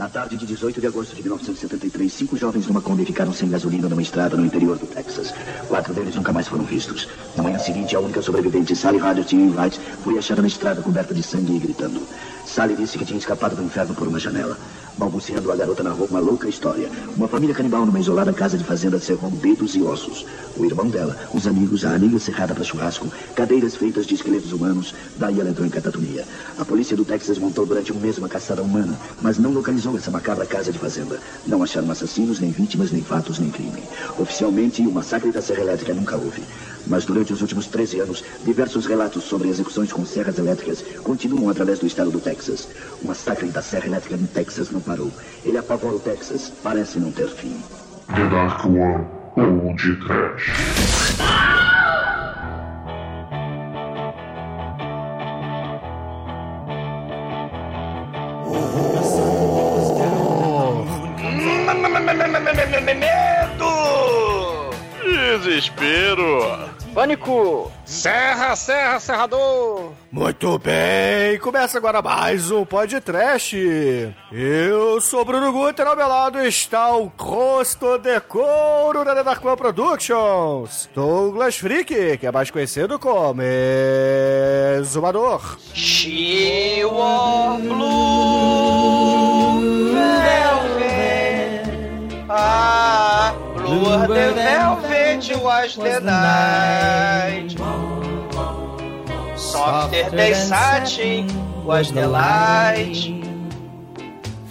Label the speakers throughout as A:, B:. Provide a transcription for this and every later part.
A: Na tarde de 18 de agosto de 1973, cinco jovens numa Kombi ficaram sem gasolina numa estrada no interior do Texas. Quatro deles nunca mais foram vistos. Na manhã seguinte, a única sobrevivente, Sally Rogers Wright, foi achada na estrada coberta de sangue e gritando. Sally disse que tinha escapado do inferno por uma janela. Balbuciando, a garota narrou uma louca história. Uma família canibal numa isolada casa de fazenda cerrou dedos e ossos. O irmão dela, os amigos, a amiga cerrada para churrasco, cadeiras feitas de esqueletos humanos. Daí ela entrou em catatonia. A polícia do Texas montou durante um mês uma caçada humana, mas não localizou essa macabra casa de fazenda. Não acharam assassinos, nem vítimas, nem fatos, nem crime. Oficialmente, o massacre da Serra Elétrica nunca houve. Mas durante os últimos 13 anos, diversos relatos sobre execuções com serras elétricas continuam através do estado do Texas. O massacre da Serra Elétrica no Texas não parou. Ele apavora o Texas. Parece não ter fim.
B: The Dark One ou de Trash.
C: Desespero!
D: Pânico!
E: Serra, serra, serrador!
F: Muito bem, começa agora mais um podcast. Eu sou Bruno Guter, ao meu lado está o Costo de Couro da Darkman Productions, Douglas Freak, que é mais conhecido como Exumador.
G: Wore blue velvet. Ah, blue the velvet was the night. Softer than satin was the light.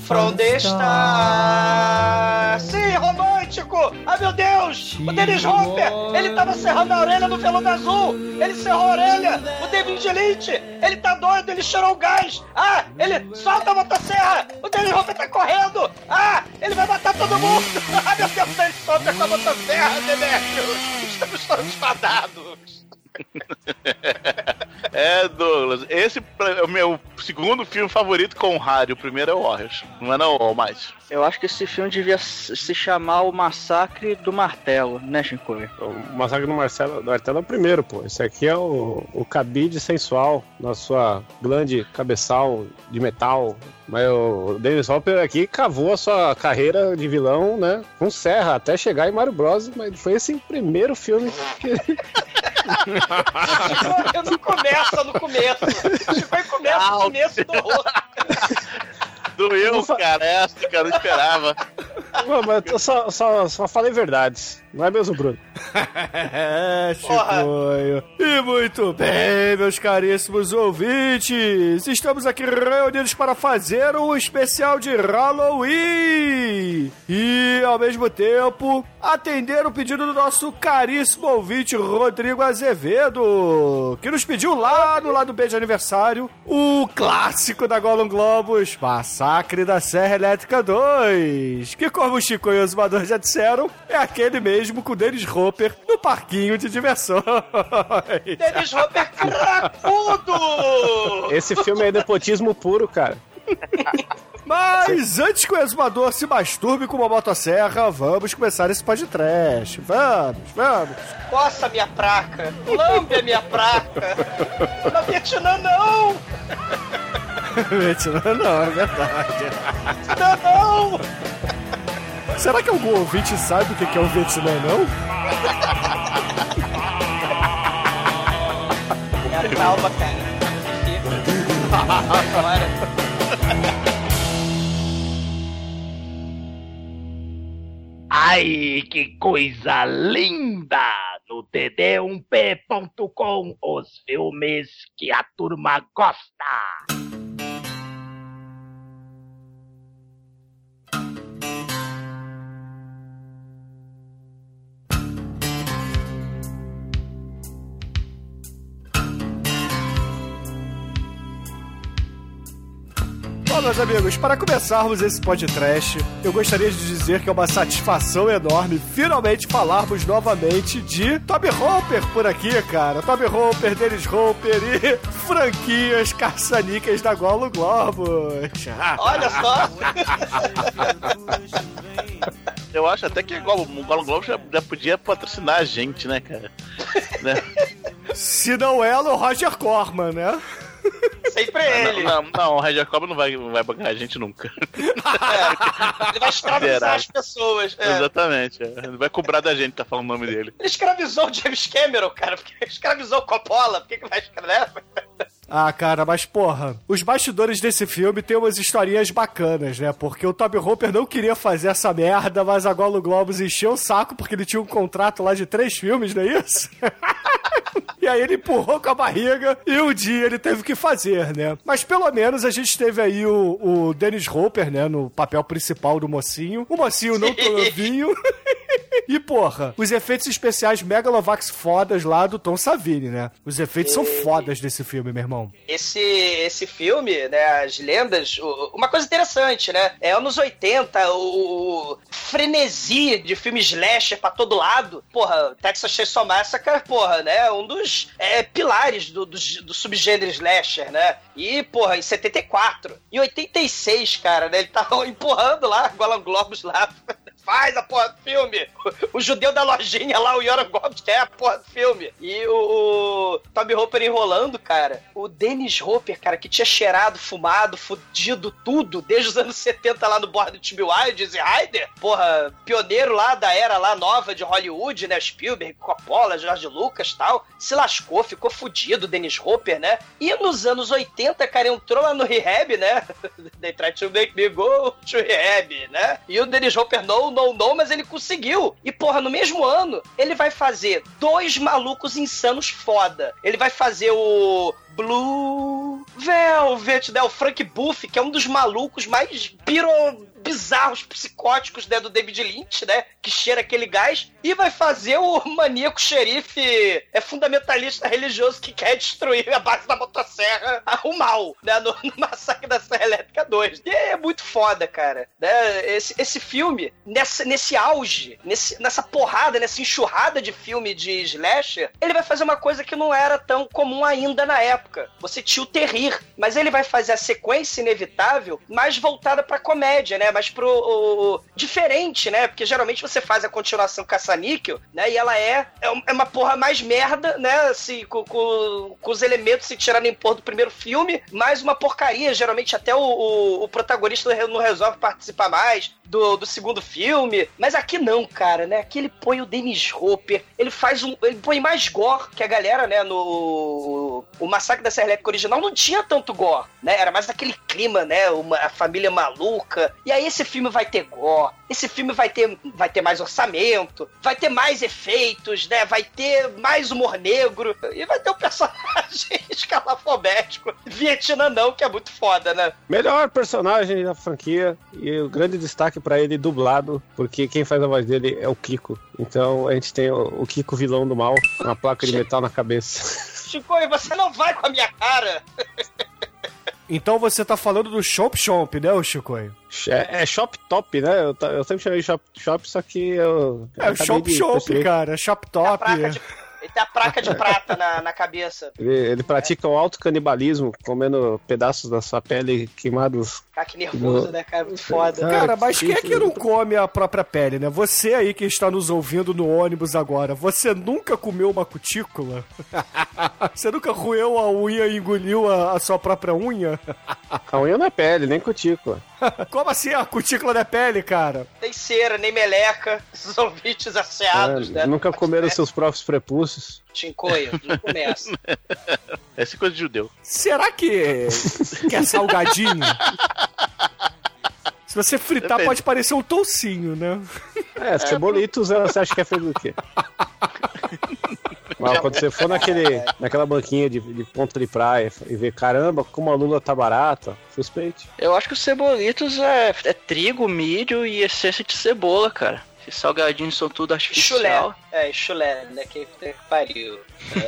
G: From the stars. Sim, romântico! Ah, meu Deus! O Dennis Hopper! Ele tava serrando a orelha no veludo azul! Ele serrou a orelha! O David Lynch! Ele tá doido! Ele cheirou o gás! Ah! Ele solta a motosserra! O Dennis Hopper tá correndo! Ah! Ele vai matar todo mundo! Ah, meu Deus! O Dennis Hopper com a motosserra, Demetrio! Estamos todos fadados!
C: É, Douglas, esse é o meu segundo filme favorito com o Harry. O primeiro é o Warriors. Não é não, ou mais?
D: Eu acho que esse filme devia se chamar O Massacre do Martelo, né, Shinkoi?
E: O Massacre do Marcelo, do Martelo é o primeiro, pô. Esse aqui é o, o cabide sensual na sua glande cabeçal de metal. Mas o Dennis Hopper aqui cavou a sua carreira de vilão, né? Com serra, até chegar em Mario Bros. Mas foi esse primeiro filme que.
G: não começa no começo. Chico começa no começo do outro.
C: Doeu, cara. Essa, cara, eu não esperava.
E: Não, mas eu só, só, só falei verdades. Não é mesmo, Bruno?
F: Chicoio. E muito bem, meus caríssimos ouvintes. Estamos aqui reunidos para fazer um especial de Halloween. E, ao mesmo tempo, atender o pedido do nosso caríssimo ouvinte Rodrigo Azevedo, que nos pediu lá no lado B de aniversário o clássico da Gollum Globus, Massacre da Serra Elétrica 2, que como o Chico e o Osmador já disseram, é aquele mesmo com o Dennis Hopper no parquinho de diversões.
G: Dennis Hopper cracudo!
E: Esse filme é nepotismo puro, cara.
F: Mas antes que o exumador se masturbe com uma motosserra, vamos começar esse podcast. Vamos, vamos.
G: Coça minha praca, lambe a minha praca. Na Vietnã não!
F: Vietnã não, é verdade.
G: Vietnã não!
F: Será que algum ouvinte sabe o que é o Vietnã não?
G: Calma, cara.
H: Ai, que coisa linda! No td1p.com, os filmes que a turma gosta.
F: Meus amigos, para começarmos esse podcast, eu gostaria de dizer que é uma satisfação enorme finalmente falarmos novamente de Toby Hopper por aqui, cara. Toby Hopper, Dennis Hopper e franquias caçanicas da Golo Globos.
G: Olha só!
C: Eu acho até que o Gollum Globo já, já podia patrocinar a gente, né, cara? né?
F: Se não ela, o Roger Corman, né?
G: Sempre ele.
C: Não, não, não, o Red Jacob não vai, não vai bancar a gente nunca.
G: É. Ele vai escravizar as pessoas. é.
C: Exatamente. é. Não vai cobrar da gente tá falando o nome dele.
G: Ele escravizou o James Cameron, cara. Porque escravizou o Coppola. Por que, que vai escrever?
F: Ah, cara, mas porra, os bastidores desse filme tem umas historinhas bacanas, né? Porque o Toby Hopper não queria fazer essa merda, mas a Golo Globos encheu o saco porque ele tinha um contrato lá de três filmes, não é isso? E aí ele empurrou com a barriga e um dia ele teve que fazer, né? Mas pelo menos a gente teve aí o, o Dennis Hopper, né? No papel principal do mocinho. O mocinho não novinho. E, porra, os efeitos especiais Megalovax fodas lá do Tom Savini, né? Os efeitos são fodas desse filme, meu irmão.
G: Esse, esse filme, né, as lendas, o- uma coisa interessante, né, é anos 80, o frenesi de filme slasher pra todo lado, porra, Texas Chainsaw Massacre, porra, né, um dos é, pilares do, do, do subgênero slasher, né, e, porra, em 74, em 86, cara, né, ele tava empurrando lá, Golan Globos lá, faz a porra do filme. O, judeu da lojinha lá, o Yoram Gomes, quer a porra do filme. E o, o Toby Hopper enrolando, cara. O Dennis Hopper, cara, que tinha cheirado, fumado, fudido tudo, desde os anos 70 lá no bordo do Tim e Ryder. Porra, pioneiro lá da era lá nova de Hollywood, né? Spielberg, Coppola, George Lucas tal. Se lascou, ficou fudido, Dennis Hopper, né? E nos anos 80, cara, entrou lá no rehab, né? They tried to make me go to rehab, né? E o Dennis Hopper não, não, não, mas ele conseguiu. E, porra, no mesmo ano, ele vai fazer dois malucos insanos foda. Ele vai fazer o Blue Velvet, né? O Frank Buff, que é um dos malucos mais piro bizarros, psicóticos, né, do David Lynch, né, que cheira aquele gás, e vai fazer o maníaco xerife é fundamentalista religioso que quer destruir a base da motosserra, o mal, né, no, no Massacre da Serra Elétrica 2. E é muito foda, cara, né, esse, esse filme, nessa, nesse auge, nesse, nessa porrada, nessa enxurrada de filme de slasher, ele vai fazer uma coisa que não era tão comum ainda na época. Você tinha o terrir, mas ele vai fazer a sequência inevitável mais voltada pra comédia, né? Mas pro. o- diferente, né? Porque geralmente você faz a continuação caça-níquel, né? E ela é, é é uma porra mais merda, né? Assim, com, com- com os elementos se tirarem por do primeiro filme, mais uma porcaria. Geralmente até o, o- o protagonista não resolve participar mais do, do segundo filme. Mas aqui não, cara, né? Aqui ele põe o Dennis Hopper, ele faz um. Ele põe mais gore que a galera, né? No. O Massacre da Serra Elétrica original não tinha tanto gore, né? Era mais aquele clima, né? Uma, a família maluca. E aí esse filme vai ter gore. Esse filme vai ter, vai ter mais orçamento, vai ter mais efeitos, né? Vai ter mais humor negro e vai ter um personagem escalafobético. Vietnã não, que é muito foda, né?
E: Melhor personagem da franquia e o grande destaque pra ele dublado, porque quem faz a voz dele é o Kiko. Então a gente tem o, Kiko vilão do mal, com uma placa de metal na cabeça.
G: Chico, e você não vai com a minha cara.
F: Então você tá falando do Chomp Chomp, né, ô Chicoio?
E: É, é Shop Top, né? Eu, eu sempre chamei de Shop Shop, só que eu.
F: É o Chomp,
E: perceber.
F: cara. Shop Top.
G: de, ele tem a placa de prata na, na cabeça.
E: Ele, ele pratica o alto canibalismo, comendo pedaços da sua pele queimados.
G: Cara, que nervoso, né, cara? Muito foda.
F: Cara, mas
E: que
F: quem é que não come a própria pele, né? Você aí que está nos ouvindo no ônibus agora, você nunca comeu uma cutícula? você nunca roeu a unha e engoliu a, a sua própria unha?
E: A unha não é pele, nem cutícula.
F: Como assim a cutícula da pele, cara?
G: Nem cera, nem meleca. Esses ouvintes asseados,
E: É,
G: né?
E: nunca comeram seus próprios prepúcios.
G: Chincoio, não começa.
C: Essa é coisa de judeu.
F: Será que, que é salgadinho? Se você fritar,
C: Depende.
F: pode parecer um toucinho, né?
E: É, cebolitos, ela- você acha que é feito do quê? Mas quando você for naquele, naquela banquinha de, de ponta de praia e ver, caramba, como a lula tá barata, suspeite.
D: Eu acho que os cebolitos é, é trigo, milho e essência de cebola, cara. Esses salgadinhos são tudo
G: Chulé. É, chulé, né? Que, que pariu.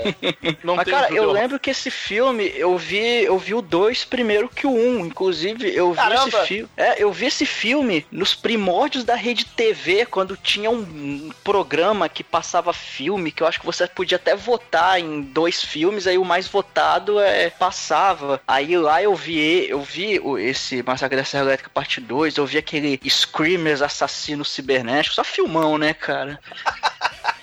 C: Não
D: Mas,
C: tem
D: cara, eu lembro que esse filme, eu vi, eu vi o 2 primeiro que o 1. Um. Inclusive, eu vi
G: Caramba!
D: esse filme. É, eu vi esse filme nos primórdios da rede TV, quando tinha um programa que passava filme, que eu acho que você podia até votar em dois filmes, aí o mais votado é passava. Aí lá eu vi, eu vi o- esse Massacre da Serra Elétrica parte 2, eu vi aquele Screamers assassino cibernético, só filmão, né, cara?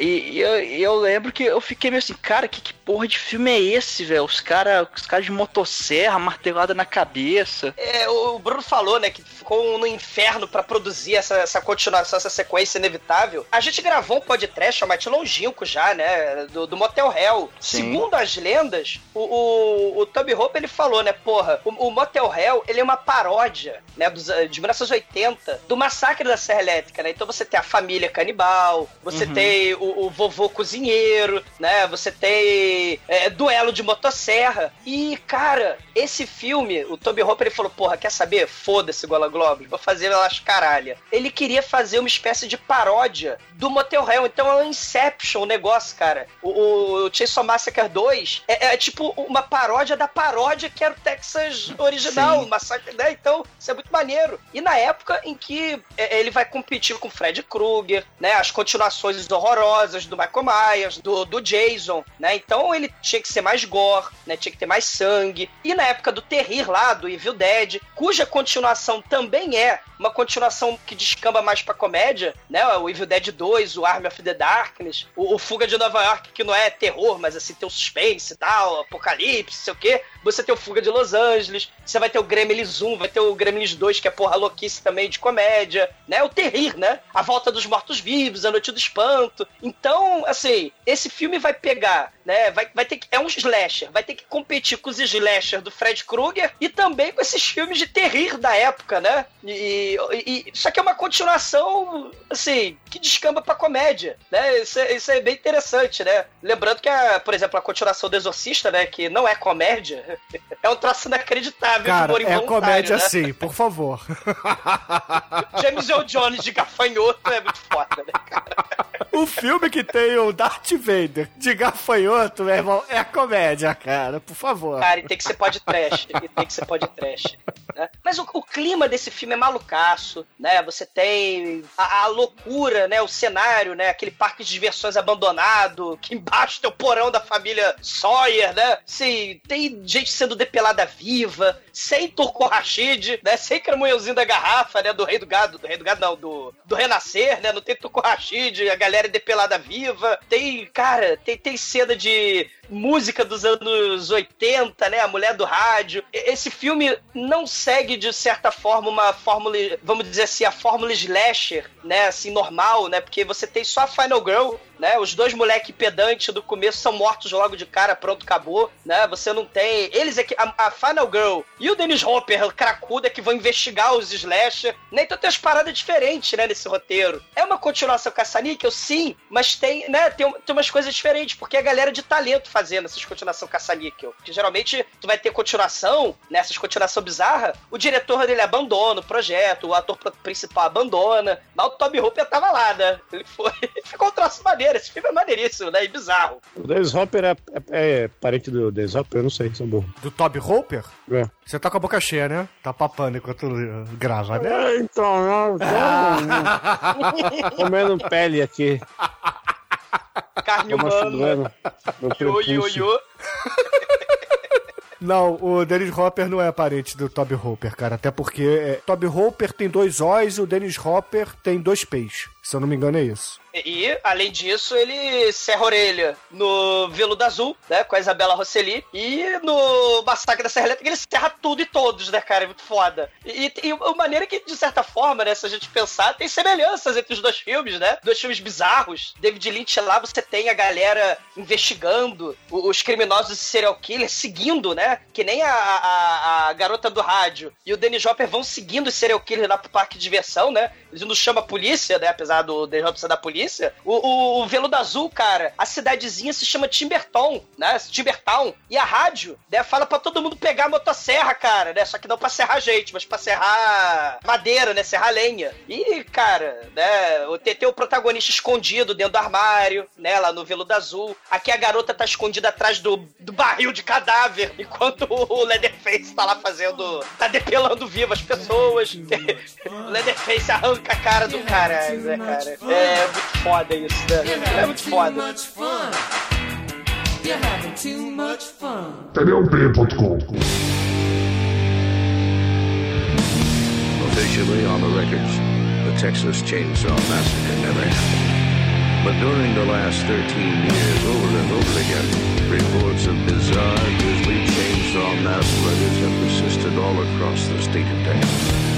D: E, e eu, eu lembro que eu fiquei meio assim, cara, que, que porra de filme é esse, velho? Os caras os cara de motosserra, martelada na cabeça.
G: É, o Bruno falou, né, que ficou no inferno para produzir essa, essa continuação, essa sequência inevitável. A gente gravou um podcast chamado longínquo já, né, do, do Motel Hell.
D: Sim.
G: Segundo as lendas, o, o, o Toby Hope, ele falou, né, porra, o, o Motel Hell, ele é uma paródia, né, dos, de 1980, do massacre da Serra Elétrica, né? Então você tem a família canibal, você
D: Uhum.
G: tem o, o vovô cozinheiro, né? Você tem é, duelo de motosserra. E, cara, esse filme, o Toby Hopper, ele falou, porra, quer saber? Foda-se, Gola Globes, vou fazer elas caralha. Ele queria fazer uma espécie de paródia do Motel Hell, então é um Inception o negócio, cara. O, o Chainsaw Massacre 2 é, é tipo uma paródia da paródia que era o Texas original,
D: Sim.
G: Massacre, né? Então, isso é muito maneiro. E na época em que é, ele vai competir com Fred Krueger, né? As continuações horrorosas do Michael Myers, do, do Jason, né? Então ele tinha que ser mais gore, né? Tinha que ter mais sangue. E na época do Terrir lá, do Evil Dead, cuja continuação também é uma continuação que descamba mais pra comédia, né? O Evil Dead 2, o Army of the Darkness, o, o Fuga de Nova York, que não é terror, mas assim, tem o suspense e tal, apocalipse, sei o quê. Você tem o Fuga de Los Angeles, você vai ter o Gremlins 1, vai ter o Gremlins 2, que é porra louquice também de comédia, né? O Terrir, né? A Volta dos Mortos-Vivos, A Noite do Espanto. Então, assim, esse filme vai pegar, né? Vai, vai ter que. É um slasher, vai ter que competir com os slasher do Fred Krueger e também com esses filmes de terrir da época, né? E, e, só que é uma continuação, assim, que descamba pra comédia, né? Isso é, isso é bem interessante, né? Lembrando que, a, por exemplo, a continuação do Exorcista, né? Que não é comédia, é um troço inacreditável
F: Cara,
G: humor
F: é comédia
G: né?
F: sim, por favor.
G: James Earl Jones de gafanhoto é muito foda, né, cara?
F: O filme que tem o Darth Vader de gafanhoto, meu irmão, é comédia, cara, por favor.
G: Cara, e tem que ser pode trash. E tem que ser pode trash. né? Mas o, o clima desse filme é malucaço, né? Você tem a, a loucura, né? O cenário, né? Aquele parque de diversões abandonado, que embaixo tem o porão da família Sawyer, né? Sim, tem gente sendo depelada viva, sem Turco Rashid, né? Sem cramunhãozinho da garrafa, né? Do rei do gado, do rei do gado não, do, do renascer, né? Não tem Turco Rashid, a galera é depelada viva. Tem, cara, tem, tem cena de música dos anos 80, né? A mulher do rádio. Esse filme não segue, de certa forma, uma fórmula, vamos dizer assim, a fórmula slasher, né? Assim, normal, né? Porque você tem só a Final Girl, né? Os dois moleque pedante do começo são mortos logo de cara, pronto, acabou, né? Você não tem... Eles é que... A, a Final Girl e o Dennis Hopper, é que vão investigar os slasher, né? Então tem umas paradas diferentes, né? Nesse roteiro. É uma continuação caça-níquel, sim, mas tem, né? Tem, tem umas coisas diferentes, porque é a galera de talento fazendo essas continuação caça-níquel. Porque geralmente tu vai ter continuação, nessas continuação bizarra, o diretor dele abandona o projeto, o ator principal abandona, mas o Toby Hooper tava lá, né? Ele foi. Ficou um troço maneiro, esse filme é maneiríssimo, né? E bizarro.
E: O Dennis Hopper é, é- é parente do Dennis Hopper? Eu não sei, sou burro.
F: Do Toby Hopper?
E: É.
F: Você tá com a boca cheia, né? Tá papando enquanto grava, né?
E: É, então, não, tô comendo pele aqui.
G: Carne humana.
E: prepúcio.
G: yo, yo.
F: Não, o Dennis Hopper não é parente do Toby Hopper, cara. Até porque é, Toby Hopper tem dois O's e o Dennis Hopper tem dois P's. Se eu não me engano, é isso.
G: E, além disso, ele serra orelha no Veludo Azul, né? Com a Isabela Rosselli. E no Massacre da Serra Elétrica, ele serra tudo e todos, né, cara? É muito foda. E, e a maneira que, de certa forma, né? Se a gente pensar, tem semelhanças entre os dois filmes, né? Dois filmes bizarros. David Lynch lá, você tem a galera investigando os criminosos e serial killers, seguindo, né? Que nem a, a, a garota do rádio e o Dennis Hopper vão seguindo os serial killers lá pro parque de diversão, né? Eles não chamam a polícia, né? Apesar do Dennis Hopper ser da polícia. O, o, o Veludo Azul, cara, a cidadezinha se chama Timberton, né? Timbertown. E a rádio, né? Fala pra todo mundo pegar a motosserra, cara, né? Só que não pra serrar gente, mas pra serrar madeira, né? Serrar lenha. E, cara, né? o- tem o protagonista escondido dentro do armário, né? Lá no Veludo Azul. Aqui a garota tá escondida atrás do, do barril de cadáver, enquanto o Leatherface tá lá fazendo. tá depelando vivo as pessoas. o Leatherface arranca a cara do cara, né, cara? É muito foda isso, né? É muito foda.
B: TDUP.com
I: Officially on the records, the Texas Chainsaw Massacre never happened. But during the last 13 years, over and over again, reports of bizarre, grisly chainsaw massacres have persisted all across the state of Texas.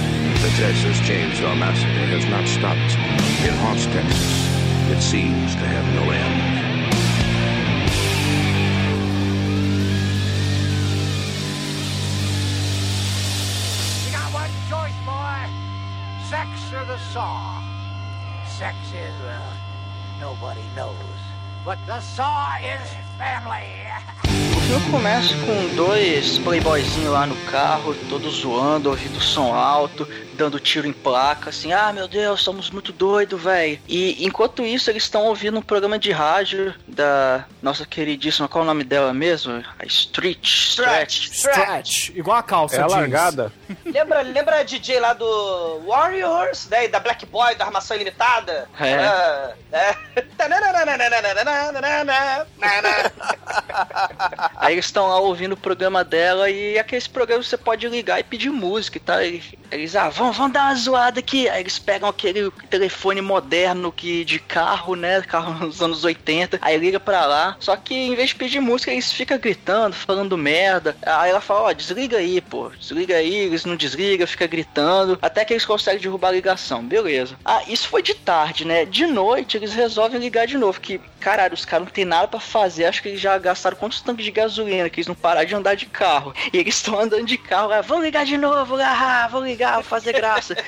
I: The Texas Chainsaw Massacre has not stopped. It haunts Texas. It seems to have no end.
H: You got one choice, boy. Sex or the saw. Sex is, well, nobody knows. But the saw is family.
D: O filme começa com dois playboyzinhos lá no carro, todos zoando, ouvindo som alto, dando tiro em placa, assim, ah meu Deus, somos muito doidos, velho. E enquanto isso, eles estão ouvindo um programa de rádio da nossa queridíssima, qual é o nome dela mesmo? A Street.
G: Stretch.
F: Stretch. Igual a calça
E: É a largada.
G: Lembra, lembra a DJ lá do Warriors, né? e Da Black Boy, da Armação Ilimitada?
D: É.
G: Ah, é.
D: Aí eles estão lá ouvindo o programa dela e aqueles programas você pode ligar e pedir música, tá? Eles, eles, ah, vamos, vamos dar uma zoada aqui. Aí eles pegam aquele telefone moderno que de carro, né? Carro nos anos 80. Aí liga pra lá. Só que em vez de pedir música, eles ficam gritando, falando merda. Aí ela fala, ó, desliga aí, pô. Desliga aí, eles não desligam, fica gritando. Até que eles conseguem derrubar a ligação. Beleza. Ah, isso foi de tarde, né? De noite eles resolvem ligar de novo. Que, caralho, os caras não tem nada pra fazer. Acho que eles já gastaram quantos tanques de gasolina que eles não pararam de andar de carro. E eles estão andando de carro. Ah, vamos ligar de novo, ah, vamos ligar, vou fazer graça.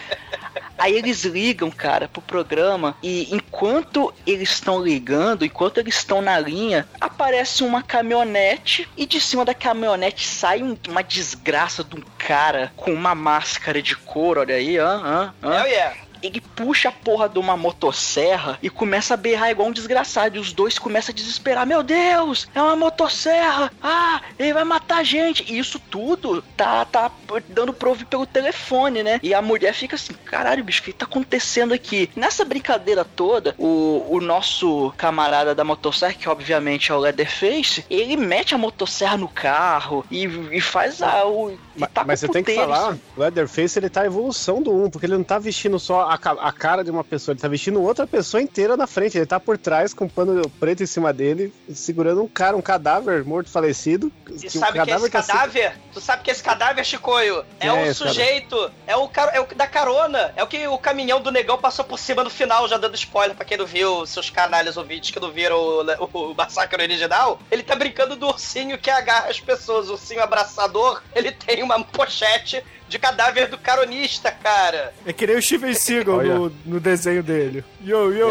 D: Aí eles ligam, cara, pro programa e enquanto eles estão ligando, enquanto eles estão na linha, aparece uma caminhonete e de cima da caminhonete sai um- uma desgraça de um cara com uma máscara de couro, olha aí, hã, hã, hã.
G: Hell yeah.
D: Ele puxa a porra de uma motosserra e começa a berrar igual um desgraçado. E os dois começam a desesperar. Meu Deus, é uma motosserra. Ah, ele vai matar a gente. E isso tudo tá, tá dando pra ouvir pelo telefone, né? E a mulher fica assim, caralho, bicho, o que tá acontecendo aqui? Nessa brincadeira toda, o, o nosso camarada da motosserra, que obviamente é o Leatherface, ele mete a motosserra no carro e, e faz a... O,
E: Ma-
D: taca
E: Mas você tem que falar, o Leatherface ele tá a evolução do 1, porque ele não tá vestindo só a, ca- a cara de uma pessoa, ele tá vestindo outra pessoa inteira na frente. Ele tá por trás com um pano preto em cima dele, segurando um cara, um cadáver morto falecido.
G: E
E: que- um
G: sabe que esse
E: tá se-
G: cadáver? Tu sabe que esse cadáver, Chicoio, é
E: é
G: o
E: esse cara?
G: sujeito, é o, cara, é o da carona, é o que o caminhão do negão passou por cima no final, já dando spoiler pra quem não viu, seus canalhas ouvintes que não viram o, o, o massacre original. Ele tá brincando do ursinho que agarra as pessoas, o ursinho abraçador, ele tem uma pochete de cadáver do caronista, cara.
F: É que nem o Steven Seagal no, no desenho dele. Yo, yo.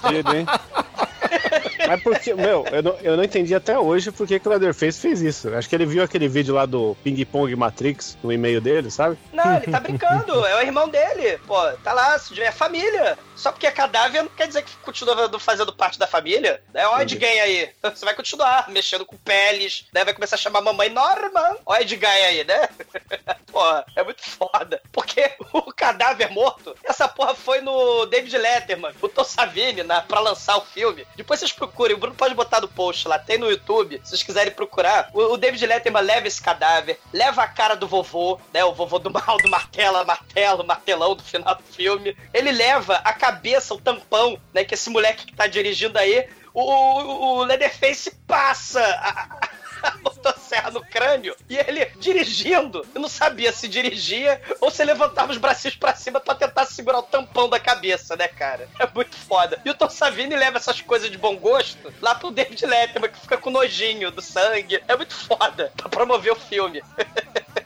E: Fudido, hein? Mas porque, meu, eu não, eu não entendi até hoje por que o Leatherface fez isso. Acho que ele viu aquele vídeo lá do Ping Pong Matrix no e-mail dele, sabe?
G: Não, ele tá brincando, é o irmão dele. Pô, tá lá, é família. Só porque é cadáver não quer dizer que continua fazendo parte da família. É o Ed Gein aí. Você vai continuar mexendo com peles, né? Vai começar a chamar a mamãe Norman. Ó, Ed Gein aí, né? Porra, é muito foda. Porque o cadáver morto, essa porra foi no David Letterman, o Tom Savini, na, pra lançar o filme. Depois vocês procurem, o Bruno pode botar no post lá, tem no YouTube, se vocês quiserem procurar. O, o David Letterman leva esse cadáver, leva a cara do vovô, né? O vovô do mal, do martela, martelo, martelão do final do filme. Ele leva a cabeça, o tampão, né? Que esse moleque que tá dirigindo aí, o, o, o Leatherface passa a motosserra no crânio e ele dirigindo, eu não sabia se dirigia ou se levantava os bracinhos pra cima pra tentar segurar o tampão da cabeça, né, cara? É muito foda. E o Tom Savini leva essas coisas de bom gosto lá pro David Letterman, que fica com nojinho do sangue. É muito foda pra promover o filme.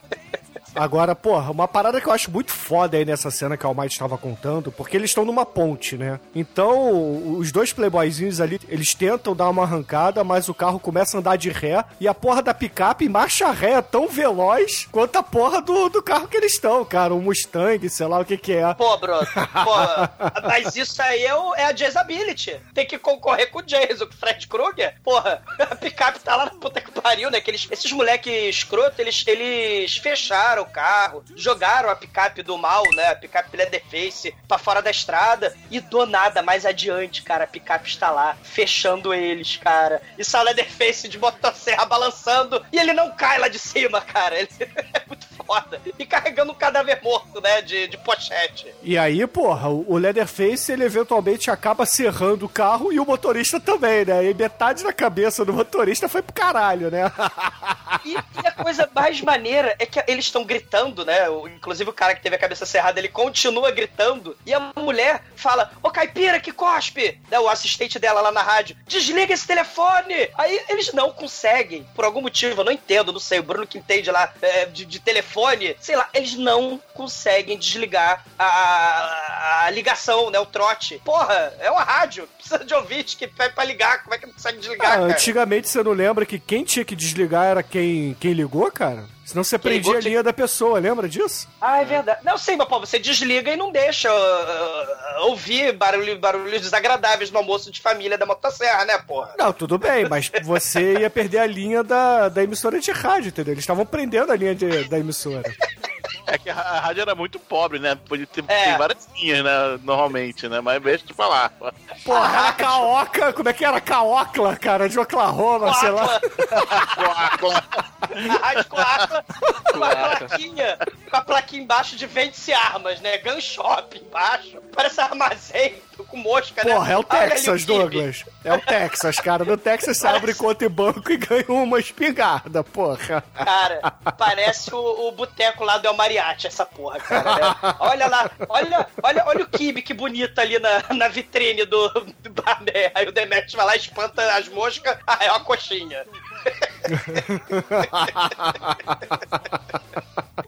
F: Agora, porra, uma parada que eu acho muito foda aí nessa cena que o Almighty estava contando, porque eles estão numa ponte, né? Então, os dois playboyzinhos ali, eles tentam dar uma arrancada, mas o carro começa a andar de ré e a porra da picape marcha ré tão veloz quanto a porra do, do carro que eles estão, cara. Um Mustang, sei lá o que que é.
G: Pô, bro, pô, mas isso aí é, o- é a Jazzability. Tem que concorrer com o Jason, com o Fred Krueger. Porra, a picape tá lá na puta que pariu, né? Que eles, esses moleques escroto, eles, eles fecharam o carro, jogaram a picape do mal, né? A picape Leatherface pra fora da estrada e do nada, mais adiante, cara, a picape está lá, fechando eles, cara. E sai o Leatherface de motosserra balançando e ele não cai lá de cima, cara. Ele... É muito foda. E carregando um cadáver morto, né? De, de pochete.
F: E aí, porra, o o Leatherface, ele eventualmente acaba serrando o carro e o motorista também, né? E metade da cabeça do motorista foi pro caralho, né?
G: E, e a coisa mais maneira é que eles estão gritando, né? Inclusive o cara que teve a cabeça cerrada, ele continua gritando. E a mulher fala: Ô caipira que cospe! Né, o assistente dela lá na rádio: Desliga esse telefone! Aí eles não conseguem, por algum motivo, eu não entendo, não sei. O Bruno que entende lá é, de, de telefone, sei lá, eles não conseguem desligar a, a ligação, né? O trote. Porra, é uma rádio. Precisa de ouvinte que pede pra ligar. Como é que não consegue desligar,
F: Ah,
G: cara?
F: antigamente você não lembra que quem tinha que desligar era quem, quem ligou, cara? Senão você prendia a linha da pessoa, lembra disso?
G: Ah, é verdade. Não, sim, mas pô, você desliga e não deixa uh, ouvir barulho, barulhos desagradáveis no almoço de família da motosserra, né, porra?
F: Não, tudo bem, mas você ia perder a linha da, da emissora de rádio, entendeu? Eles estavam prendendo a linha de- da emissora.
C: É que a, a rádio era muito pobre, né? Podia ter
G: É.
C: tem várias linhas, né? Normalmente, né? Mas deixa de falar.
F: Porra, era caoca, como é que era? Caocla, cara, de Oklahoma, sei lá.
G: A rádio coaca com a plaquinha, com a plaquinha embaixo de vende-se armas, né? Gun shop embaixo. Parece armazém com mosca, né?
F: Porra, é o Texas. Douglas. É o Texas, cara. No Texas você abre conta em banco e ganha uma espingarda, porra.
G: Cara, parece o, o boteco lá do El Mariachi, essa porra, cara. né? Olha lá, olha, olha, olha o Kibe, que bonito ali na, na vitrine do, do bar, né? Aí o Demetrius vai lá, espanta as moscas, ah, é uma coxinha.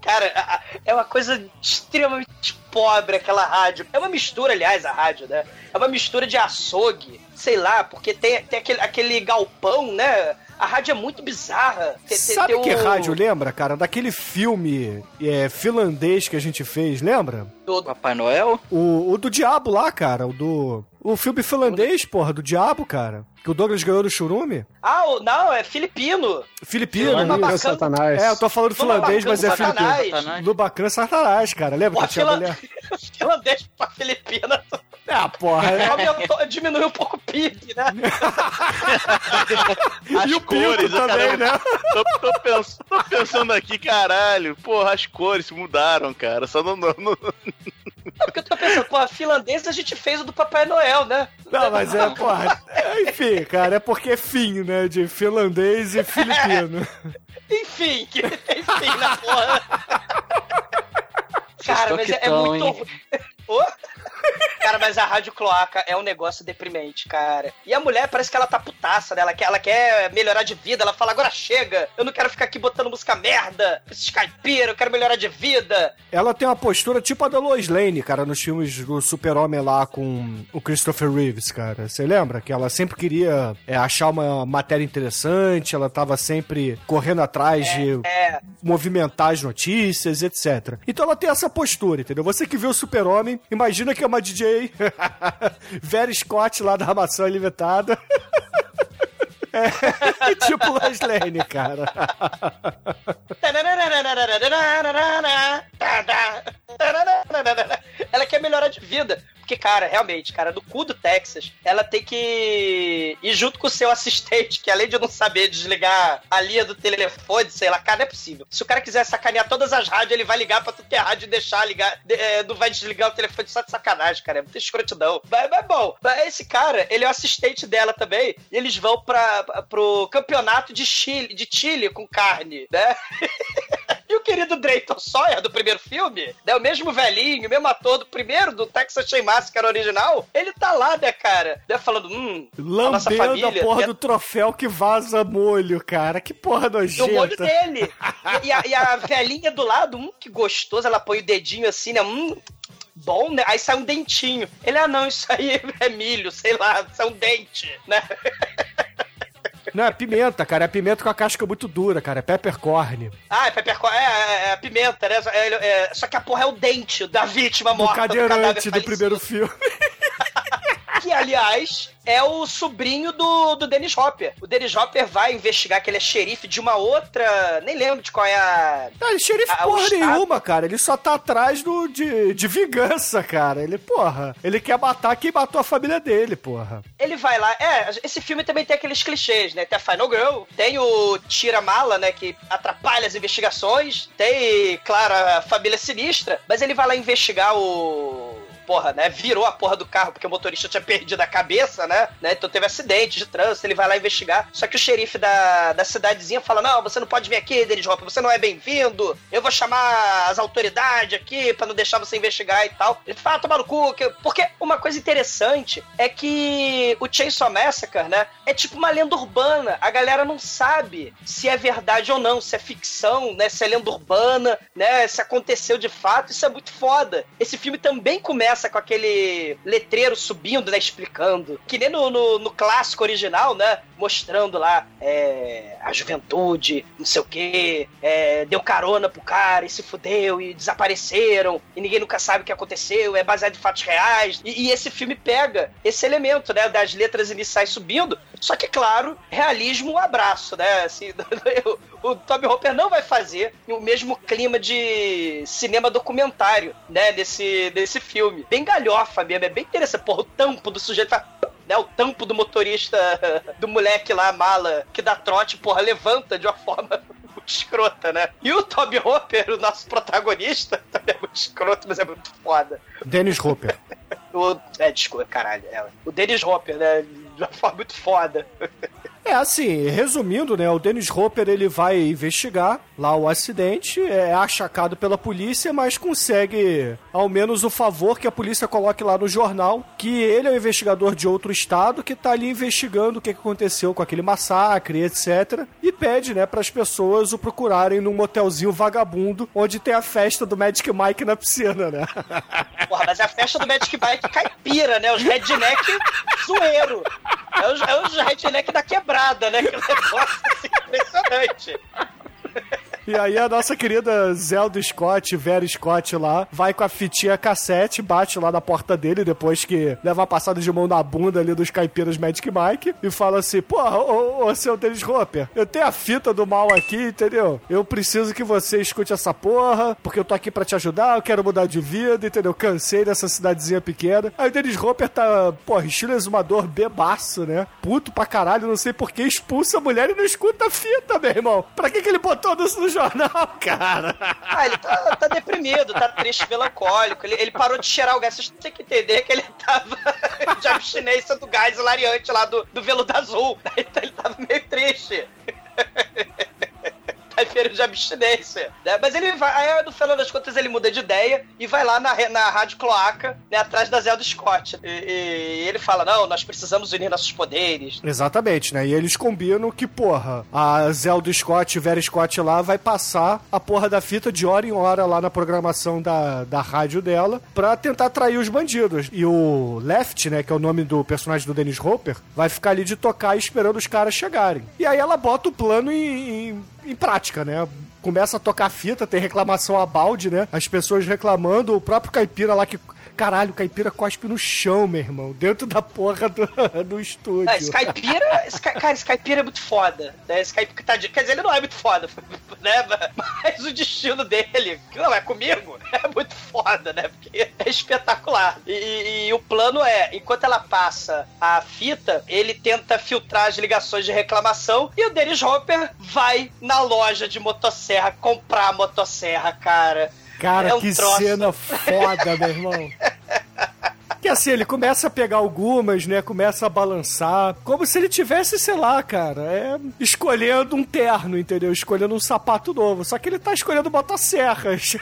G: Cara, é uma coisa extremamente pobre aquela rádio. É uma mistura, aliás, a rádio, né? É uma mistura de açougue, sei lá, porque tem, tem aquele, aquele galpão, né? A rádio é muito bizarra. Tem-
F: Sabe
G: tem
F: que
G: o-
F: rádio lembra, cara? Daquele filme é, finlandês que a gente fez, lembra?
G: do-
D: Papai Noel?
F: O, o do Diabo lá, cara. O do. O filme finlandês, porra, do Diabo, cara. Que o Douglas ganhou no Churume.
G: Ah, o- não, é filipino.
F: Filipino.
G: Filma
F: isso.
G: bacana.
E: Satanás.
F: É, eu tô falando finlandês, mas é
G: bacana,
F: filipino.
G: Satanás.
F: No bacana Satanás, cara. Lembra
G: Porra,
F: que tinha
G: fila-
F: mulher?
G: Finlandês pra Filipina.
F: Ah, porra. é-
G: Aumentou, diminuiu um pouco o PIB, né?
C: As
F: E o
C: cores,
F: também, né?
C: Tô, tô pens- tô pensando aqui, caralho. Porra, as cores mudaram, cara. Só não. não, não-
G: Não, porque eu tô pensando, pô, a finlandesa a gente fez o do Papai Noel, né?
F: Não, mas é, porra. é, Enfim, cara, é porque é fim, né? De finlandês e filipino.
G: Enfim, que enfim, na porra. Cara, mas é, é muito.
D: hein?
G: Cara, mas a rádio cloaca é um negócio deprimente, cara. E a mulher parece que ela tá putaça, né? Ela quer, ela quer melhorar de vida. Ela fala, agora chega. Eu não quero ficar aqui botando música merda. Esses caipiras, eu quero melhorar de vida.
F: Ela tem uma postura tipo a da Lois Lane, cara, nos filmes do Super-Homem lá com o Christopher Reeves, cara. Você lembra? Que ela sempre queria é, achar uma matéria interessante, ela tava sempre correndo atrás de
G: É,
F: movimentar as notícias, etc. Então ela tem essa postura, entendeu? Você que viu o Super-Homem, imagina que é uma DJ Vera Scott lá da Armação Limitada. É, tipo Lois Lane, cara.
G: Ela quer melhorar de vida. Porque, cara, realmente, cara, no cu do Texas, ela tem que ir junto com o seu assistente, que além de não saber desligar a linha do telefone, sei lá, cara, não é possível. Se o cara quiser sacanear todas as rádios, ele vai ligar pra tudo que é rádio e deixar ligar. de- é, não vai desligar o telefone só de sacanagem, cara. É muita escrotidão. Mas, mas bom, mas esse cara, ele é o assistente dela também, e eles vão pra, pra- pro campeonato de Chile, de Chile com carne, né? E o querido Drayton Sawyer, do primeiro filme, né, o mesmo velhinho, o mesmo ator do primeiro, do Texas Chain Massacre original, ele tá lá, né, cara? Né, falando, hum, a nossa
F: Lambendo
G: família...
F: a porra
G: né,
F: do troféu que vaza molho, cara. Que porra
G: do molho
F: nojenta.
G: dele. E, e a, e a velhinha do lado, hum, que gostoso, ela põe o dedinho assim, né, hum... Bom, né? Aí sai um dentinho. Ele, ah, não, isso aí é milho, sei lá, isso é um dente, né?
F: Não, é pimenta, cara. É pimenta com a casca muito dura, cara. É peppercorn.
G: Ah, é peppercorn, é, é, é a pimenta, né? É, é, só que a porra é o dente da vítima
F: Do
G: morta.
F: cadeirante do,
G: cadáver
F: primeiro filme.
G: Que, aliás, é o sobrinho do, do Dennis Hopper. O Dennis Hopper vai investigar que ele é xerife de uma outra. Nem lembro de qual é a.
F: Não, ele é xerife
G: a-
F: porra nenhuma, cara. Ele só tá atrás do, de, de vingança, cara. Ele, porra, ele quer matar quem matou a família dele, porra.
G: Ele vai lá. É, esse filme também tem aqueles clichês, né? Tem a Final Girl, tem o Tira-Mala, né? Que atrapalha as investigações. Tem, claro, a família sinistra. Mas ele vai lá investigar o. Porra, né? Virou a porra do carro porque o motorista tinha perdido a cabeça, né? né? Então teve acidente de trânsito, ele vai lá investigar. Só que o xerife da, da cidadezinha fala: Não, você não pode vir aqui, Dennis Hopper, você não é bem-vindo. Eu vou chamar as autoridades aqui pra não deixar você investigar e tal. Ele fala: ah, tomar no cu. que- Porque uma coisa interessante é que o Chainsaw Massacre, né? É tipo uma lenda urbana. A galera não sabe se é verdade ou não, se é ficção, né? Se é lenda urbana, né? Se aconteceu de fato. Isso é muito foda. Esse filme também começa com aquele letreiro subindo, né? Explicando. Que nem no, no, no clássico original, né? Mostrando lá é, a juventude, não sei o quê. é, deu carona pro cara e se fudeu e desapareceram. E ninguém nunca sabe o que aconteceu. É baseado em fatos reais. E, e esse filme pega esse elemento, né? Das letras iniciais subindo. Só que, claro, realismo um abraço, né? Assim, o, o Toby Hopper não vai fazer o mesmo clima de cinema documentário, né? Desse, desse filme. Bem galhofa mesmo, é bem interessante. Porra, o tampo do sujeito faz né, o tampo do motorista, do moleque lá, a mala, que dá trote, porra, levanta de uma forma muito escrota, né? E o Toby Hopper, o nosso protagonista, também é muito escroto, mas é muito foda.
F: Dennis Hopper.
G: O, é, desculpa, caralho. É, o Dennis Hopper, né? De uma forma muito foda.
F: É assim, resumindo, né? O Dennis Hopper ele vai investigar lá o acidente, é achacado pela polícia, mas consegue ao menos o favor que a polícia coloque lá no jornal que ele é o investigador de outro estado que tá ali investigando o que aconteceu com aquele massacre, etc. E pede, né, para as pessoas o procurarem num motelzinho vagabundo onde tem a festa do Magic Mike na piscina, né?
G: Porra, mas é a festa do Magic Mike caipira, né? Os redneck zoeiro. É os, é os redneck da quebrada, né? Que negócio assim, impressionante.
F: E aí a nossa querida Zelda Scott, Vera Scott lá, vai com a fitinha cassete, bate lá na porta dele depois que leva uma passada de mão na bunda ali dos caipiras Magic Mike e fala assim, porra, ô, ô seu Dennis Hopper, eu tenho a fita do mal aqui, entendeu? Eu preciso que você escute essa porra, porque eu tô aqui pra te ajudar, eu quero mudar de vida, entendeu? Cansei dessa cidadezinha pequena. Aí o Dennis Hopper tá, porra, estilo exumador bebaço, né? Puto pra caralho, não sei por que expulsa a mulher e não escuta a fita, meu irmão. Pra que que ele botou isso no jornal, cara?
G: Ah, ele tá, tá deprimido, tá triste, melancólico. Ele, ele parou de cheirar o gás. Vocês têm que entender que ele tava de abstinência do gás hilariante lá do, do veludo azul. Ele tava meio triste. Tá em de abstinência. né? Mas ele vai, aí no final das contas ele muda de ideia e vai lá na, na rádio cloaca, né, atrás da Zelda Scott. E, e ele fala: não, nós precisamos unir nossos poderes.
F: Exatamente, né? E eles combinam que, porra, a Zelda Scott e Vera Scott lá vai passar a porra da fita de hora em hora lá na programação da, da rádio dela pra tentar atrair os bandidos. E o Left, né, que é o nome do personagem do Dennis Hopper, vai ficar ali de tocar esperando os caras chegarem. E aí ela bota o plano em, em, em prática, né? Começa a tocar fita, tem reclamação a balde, né? As pessoas reclamando, o próprio caipira lá que. Caralho, caipira cospe no chão, meu irmão, dentro da porra do, do estúdio.
G: É, Skypira, Sky, cara, Skypira é muito foda. Né? Skype, tá quer dizer, ele não é muito foda, né? Mas o destino dele, que não é comigo, é muito foda, né? Porque é espetacular. E, e- e o plano é, enquanto ela passa a fita, ele tenta filtrar as ligações de reclamação e o Dennis Hopper vai na loja de motosserra comprar a motosserra, cara.
F: Cara,
G: É um
F: que
G: troço.
F: cena foda, meu irmão. Que assim, ele começa a pegar algumas, né? Começa a balançar. Como se ele tivesse, sei lá, cara, é, escolhendo um terno, entendeu? Escolhendo um sapato novo. Só que ele tá escolhendo motosserras.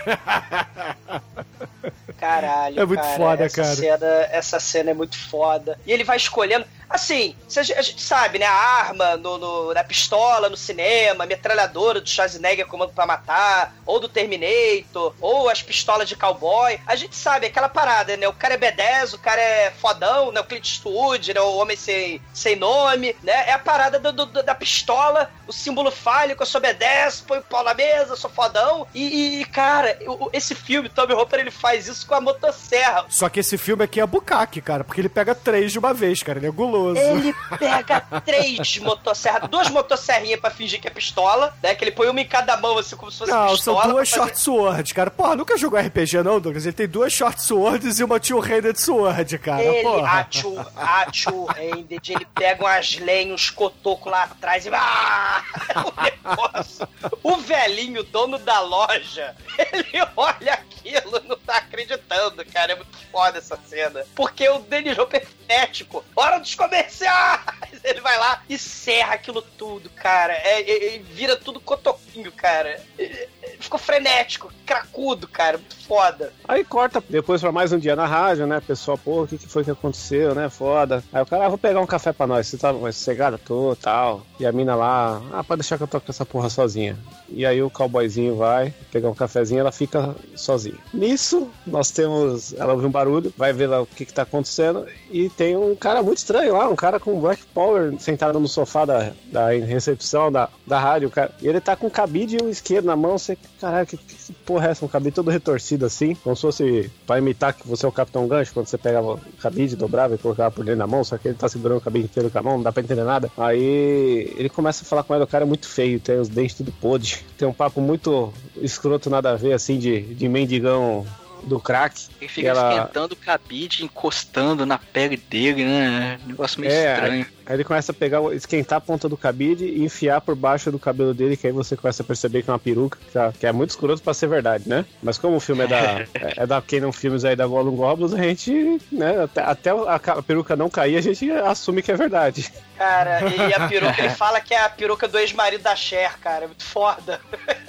G: Caralho,
F: É muito
G: cara,
F: foda,
G: essa
F: cara.
G: Cena, essa cena é muito foda. E ele vai escolhendo. Assim, a gente, sabe, né? A arma no, no- na pistola no cinema, metralhadora do Schwarzenegger Comando pra Matar, ou do Terminator, ou as pistolas de cowboy. A gente sabe aquela parada, né? O cara é B10, o cara é fodão, né? O Clint Eastwood, né? O homem sem, sem nome, né? É a parada do- do- da pistola, o símbolo fálico, eu sou B10, põe o pau na mesa, sou fodão. E, e, cara, o- esse filme, Tommy Hopper, ele faz isso com a motosserra.
F: Só que esse filme aqui é bucaque, cara, porque ele pega três de uma vez, cara. Ele é guloso.
G: Ele pega três motosserras, duas motosserrinhas pra fingir que é pistola, né? Que ele põe uma em cada mão, assim, como se fosse
F: Não,
G: pistola.
F: são duas
G: fazer-
F: short swords, cara. Porra, nunca jogou RPG não, Douglas? Ele tem duas short swords e uma two-handed sword, cara.
G: Ele,
F: Porra.
G: achu, achu, handed, ele pega umas lenhas, uns cotocos lá atrás e. Ah! O negócio. O velhinho, dono da loja, ele olha aquilo não tá acreditando, cara. É muito foda essa cena. Porque o Denis Hopper fético. Hora dos comerciais! Ele vai lá e serra aquilo tudo, cara. É, é- é- vira tudo cotoquinho, cara. É- Ficou frenético, cracudo, cara. Muito foda.
E: Aí corta depois pra mais um dia na rádio, né? Pessoal, pô, o que, que foi que aconteceu, né? Foda. Aí o cara, ah, vou pegar um café pra nós. Você tá mais sossegado? Tô, tal. E a mina lá, ah, pode deixar que eu toque essa porra sozinha. E aí o cowboyzinho vai pegar um cafezinho ela fica sozinha. Nisso, nós temos. Ela ouve um barulho, vai ver lá o que, que tá acontecendo. E tem um cara muito estranho lá, um cara com Black Power sentado no sofá da, da recepção da, da rádio, cara. E ele tá com cabide e um isqueiro na mão. Você, caralho, que, que porra é essa? Um cabide todo retorcido assim, como se fosse pra imitar que você é o Capitão Gancho, quando você pegava o cabide, dobrava e colocava por dentro da mão, só que ele tá segurando o cabide inteiro com a mão, não dá pra entender nada. Aí ele começa a falar com ela, o cara é muito feio, tem os dentes tudo podre, tem um papo muito escroto, nada a ver, assim, de, de mendigão do crack.
D: Ele fica
E: ela-
D: esquentando o cabide, encostando na pele dele, né? Negócio meio
E: É,
D: estranho.
E: Aí ele começa a pegar, esquentar a ponta do cabide e enfiar por baixo do cabelo dele, que aí você começa a perceber que é uma peruca, que é- que é muito escroto pra ser verdade, né? Mas como o filme é da, é, é da Canon Filmes aí da Gollum Goblins, a gente, né, até, até a, a peruca não cair, a gente assume que é verdade.
G: Cara, e a peruca, ele fala que é a peruca do ex-marido da Cher, cara. É muito foda.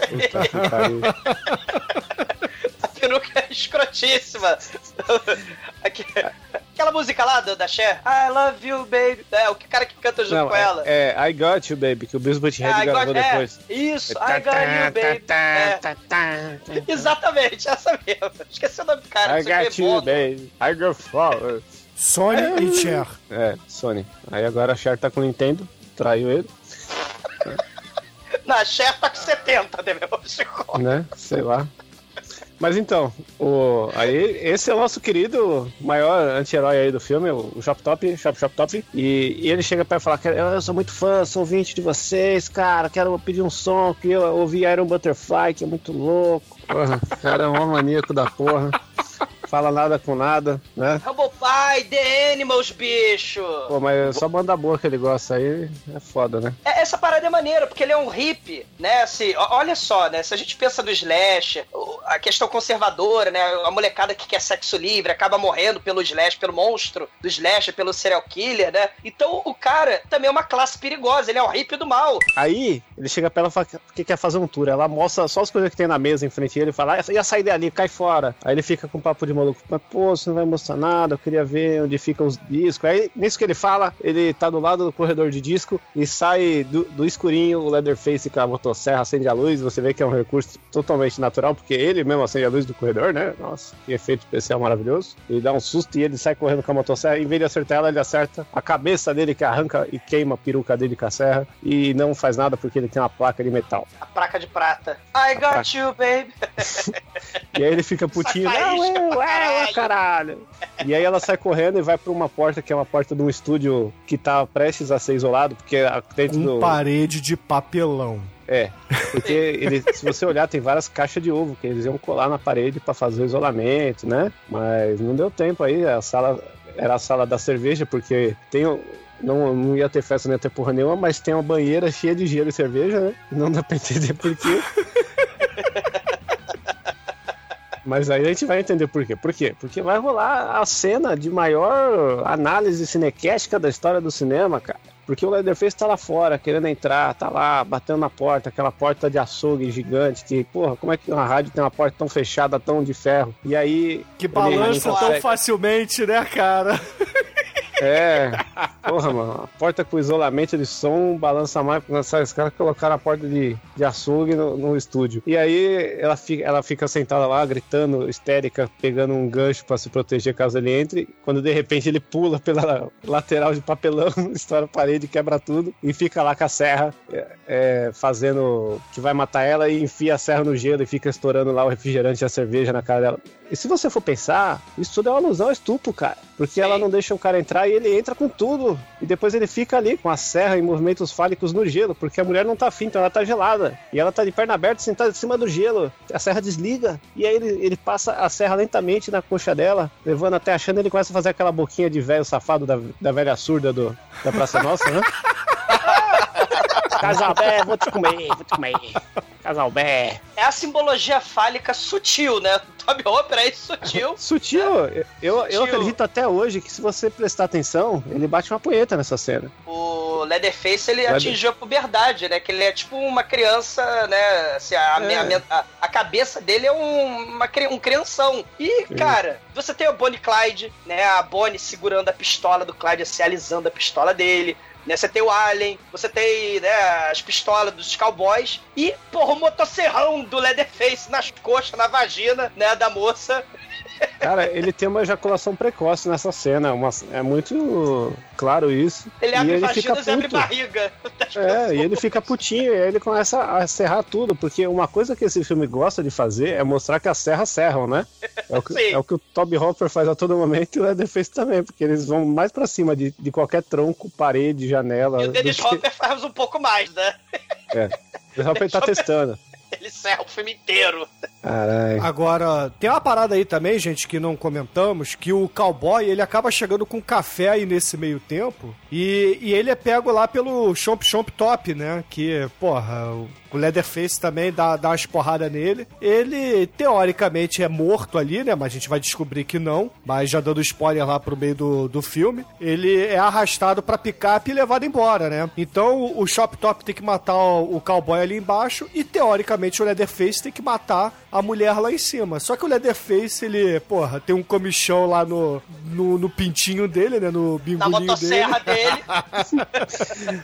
E: Puta que pariu.
G: A peruca é escrotíssima. Aquela música lá da, da Cher, I love you, baby. É, o cara que canta junto
E: Não,
G: com ela.
E: é, é I Got You, Baby, que o Bruce Butthead
G: Ah, I got-
E: gravou
G: é,
E: depois.
G: Isso,
E: Tá,
G: I got you, baby. É. Exatamente, essa mesmo. Esqueci o nome do cara.
E: I got you,
G: Bono.
E: baby. I got flowers.
F: Sony e Cher.
E: É, Sony. Aí agora a Cher tá com o Nintendo, traiu ele,
G: Não, a Cher tá com 70, né, meu?
E: Né? Sei lá. Mas então, o, aí esse é o nosso querido maior anti-herói aí do filme, o Shop Top, Shop Shop Top. E, e ele chega pra falar que eu sou muito fã, sou ouvinte de vocês, cara, quero pedir um som que eu ouvi Iron Butterfly, que é muito louco. Porra, cara é um maníaco da porra. Fala nada com nada, né?
G: Humble Pie, The Animals, bicho.
E: Pô, mas é só banda boa que ele gosta aí é foda, né?
G: É, Essa parada é maneira, porque ele é um hippie, né? Assim, olha só, né? Se a gente pensa no Slash, o- a questão conservadora, né? A molecada que quer sexo livre acaba morrendo pelo Slash, pelo monstro do Slash, pelo serial killer, né? Então o cara também é uma classe perigosa, ele é o hippie do mal.
E: Aí ele chega pra ela e fala que quer fazer um tour. Ela mostra só as coisas que tem na mesa em frente a ele e fala: ah, ia sair dali, cai fora. Aí ele fica com papo de maluco: mas pô, você não vai mostrar nada, eu queria ver onde ficam os discos. Aí nisso que ele fala, ele tá do lado do corredor de disco e sai do, do escurinho o Leatherface com a motosserra acende a luz. Você vê que é um recurso totalmente natural, porque ele mesmo acende a luz do corredor, né? Nossa, que efeito especial maravilhoso. Ele dá um susto e ele sai correndo com a motosserra. Em vez de acertar ela, ele acerta a cabeça dele que arranca e queima a peruca dele com a serra e não faz nada porque ele tem uma placa de metal.
G: A placa de prata. I got
E: placa.
G: you, baby.
E: E aí ele fica putinho, não,
G: faísca
E: eu, eu, caralho. E aí ela sai correndo e vai pra uma porta que é uma porta de um estúdio que tá prestes a ser isolado, porque a- dentro
F: Um
E: do.
F: parede de papelão.
E: É, porque ele, se você olhar, tem várias caixas de ovo que eles iam colar na parede pra fazer o isolamento, né? Mas não deu tempo aí, a sala era a sala da cerveja, porque tem. o- Não, não ia ter festa, não ia ter porra nenhuma, mas tem uma banheira cheia de gelo e cerveja, né? Não dá pra entender por Mas aí a gente vai entender por quê. Por quê? Porque vai rolar a cena de maior análise cinequéstica da história do cinema, cara. Porque o Leatherface tá lá fora, querendo entrar, tá lá, batendo na porta, aquela porta de açougue gigante, que, porra, como é que uma rádio tem uma porta tão fechada, tão de ferro? E aí.
F: Que balança tão facilmente, né, cara?
E: É. Porra, mano, a porta com isolamento de som balança mais. Os caras colocaram a porta de, de açougue no, no estúdio. E aí ela fica, ela fica sentada lá, gritando, histérica, pegando um gancho pra se proteger caso ele entre. Quando de repente ele pula pela lateral de papelão, estoura a parede, quebra tudo e fica lá com a serra é, é, fazendo que vai matar ela e enfia a serra no gelo e fica estourando lá o refrigerante e a cerveja na cara dela. E se você for pensar, isso tudo é uma alusão ao estupro, cara. Porque Sim. ela não deixa o cara entrar e ele entra com tudo. E depois ele fica ali com a serra e movimentos fálicos no gelo, porque a mulher não tá afim, então ela tá gelada. E ela tá de perna aberta, sentada em cima do gelo. A serra desliga. E aí ele, ele passa a serra lentamente na coxa dela, levando até achando ele começa a fazer aquela boquinha de velho safado da, da velha surda do, da Praça Nossa, né? Casalbé, vou te comer, vou te comer. Casalbé.
G: É a simbologia fálica sutil, né? Toby Hopper é isso sutil.
E: sutil. Né? Eu, sutil. eu acredito até hoje que se você prestar atenção, ele bate uma punheta nessa cena.
G: O Leatherface, ele Leather... atingiu a puberdade, né? Que ele é tipo uma criança, né? Assim, a, é. a, a cabeça dele é um, uma, um crianção. E, Sim. cara, você tem o Bonnie Clyde, né? A Bonnie segurando a pistola do Clyde, assim, alisando a pistola dele. Né? Você tem o Alien, você tem né, as pistolas dos cowboys e, porra, o motosserrão do Leatherface nas coxas, na vagina, né, da moça.
E: Cara, ele tem uma ejaculação precoce nessa cena. Uma, é muito claro isso.
G: Ele abre
E: e
G: ele fica puto. abre barriga.
E: É, e ele fica putinho, e aí ele começa a serrar tudo, porque uma coisa que esse filme gosta de fazer é mostrar que as serras serram, né? É o que, é o, que o Toby Hopper faz a todo momento e o Leatherface também, porque eles vão mais pra cima de, de qualquer tronco, parede, janela.
G: E o Dennis que... Hopper faz um pouco mais, né?
E: É. O Hopper tá testando.
G: Ele serra o filme inteiro.
F: Caralho. Agora, tem uma parada aí também, gente, que não comentamos, que o cowboy, ele acaba chegando com café aí nesse meio tempo, e, e ele é pego lá pelo Chomp Chomp Top, né? Que, porra, Leatherface também dá, dá umas porradas nele. Ele, teoricamente, é morto ali, né? Mas a gente vai descobrir que não. Mas já dando spoiler lá pro meio do, do filme. Ele é arrastado pra picape e levado embora, né? Então o Shop Top tem que matar o, o cowboy ali embaixo e, teoricamente, o Leatherface tem que matar a mulher lá em cima. Só que o Leatherface, ele, porra, tem um comichão lá no, no, no pintinho dele, né? No bingolinho dele.
G: Na motosserra dele.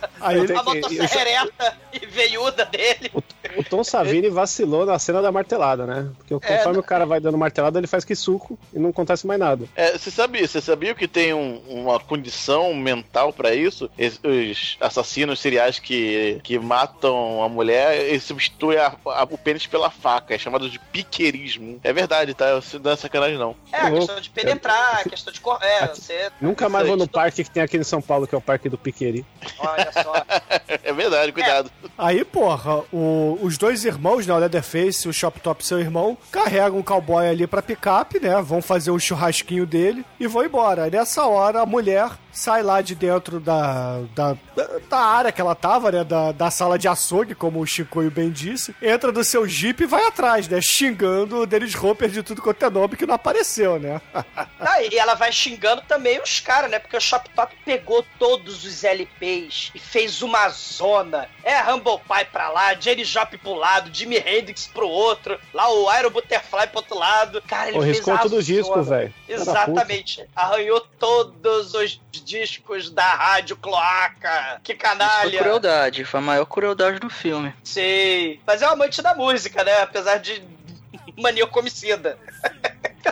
G: Aí ele, a motosserra ereta e veiuda dele.
E: O, o, Tom Savini vacilou na cena da martelada, né? Porque conforme é, o cara vai dando martelada, ele faz que suco e não acontece mais nada.
C: É, você sabia, você sabia que tem um, uma condição mental para isso? Os assassinos seriais que, que matam a mulher, eles substituem a, a, o pênis pela faca. É chamado de piquerismo. É verdade, tá? Eu não é sacanagem, não.
G: É, a questão de penetrar, a questão de correr. É, você...
E: Nunca mais vou no parque que tem aqui em São Paulo, que é o Parque do Piqueri.
G: Olha só.
C: é verdade, cuidado.
F: É. Aí, porra, o, os dois irmãos, né, o Leatherface e o Shop Top, seu irmão, carregam um cowboy ali pra picape, né? Vão fazer o churrasquinho dele e vão embora. Aí, nessa hora, a mulher sai lá de dentro da, da, da área que ela tava, né? Da, da sala de açougue, como o Chicoio bem disse, entra no seu jeep e vai atrás, né? Xingando o Dennis Hopper de tudo quanto é nome que não apareceu, né?
G: ah, e ela vai xingando também os caras, né? Porque o Shop Top pegou todos os LPs e fez uma zona. É Humble Pie pra lá, Jenny Jopp pro lado, Jimi Hendrix pro outro, lá o Aero Butterfly pro outro lado. Cara, ele Pô, fez
E: a todos os discos, velho.
G: Exatamente. Arranhou todos os discos da rádio cloaca. Que canalha. Isso
D: foi crueldade, foi a maior crueldade do filme.
G: Sim, mas é um amante da música, né? Apesar de maníaco homicida.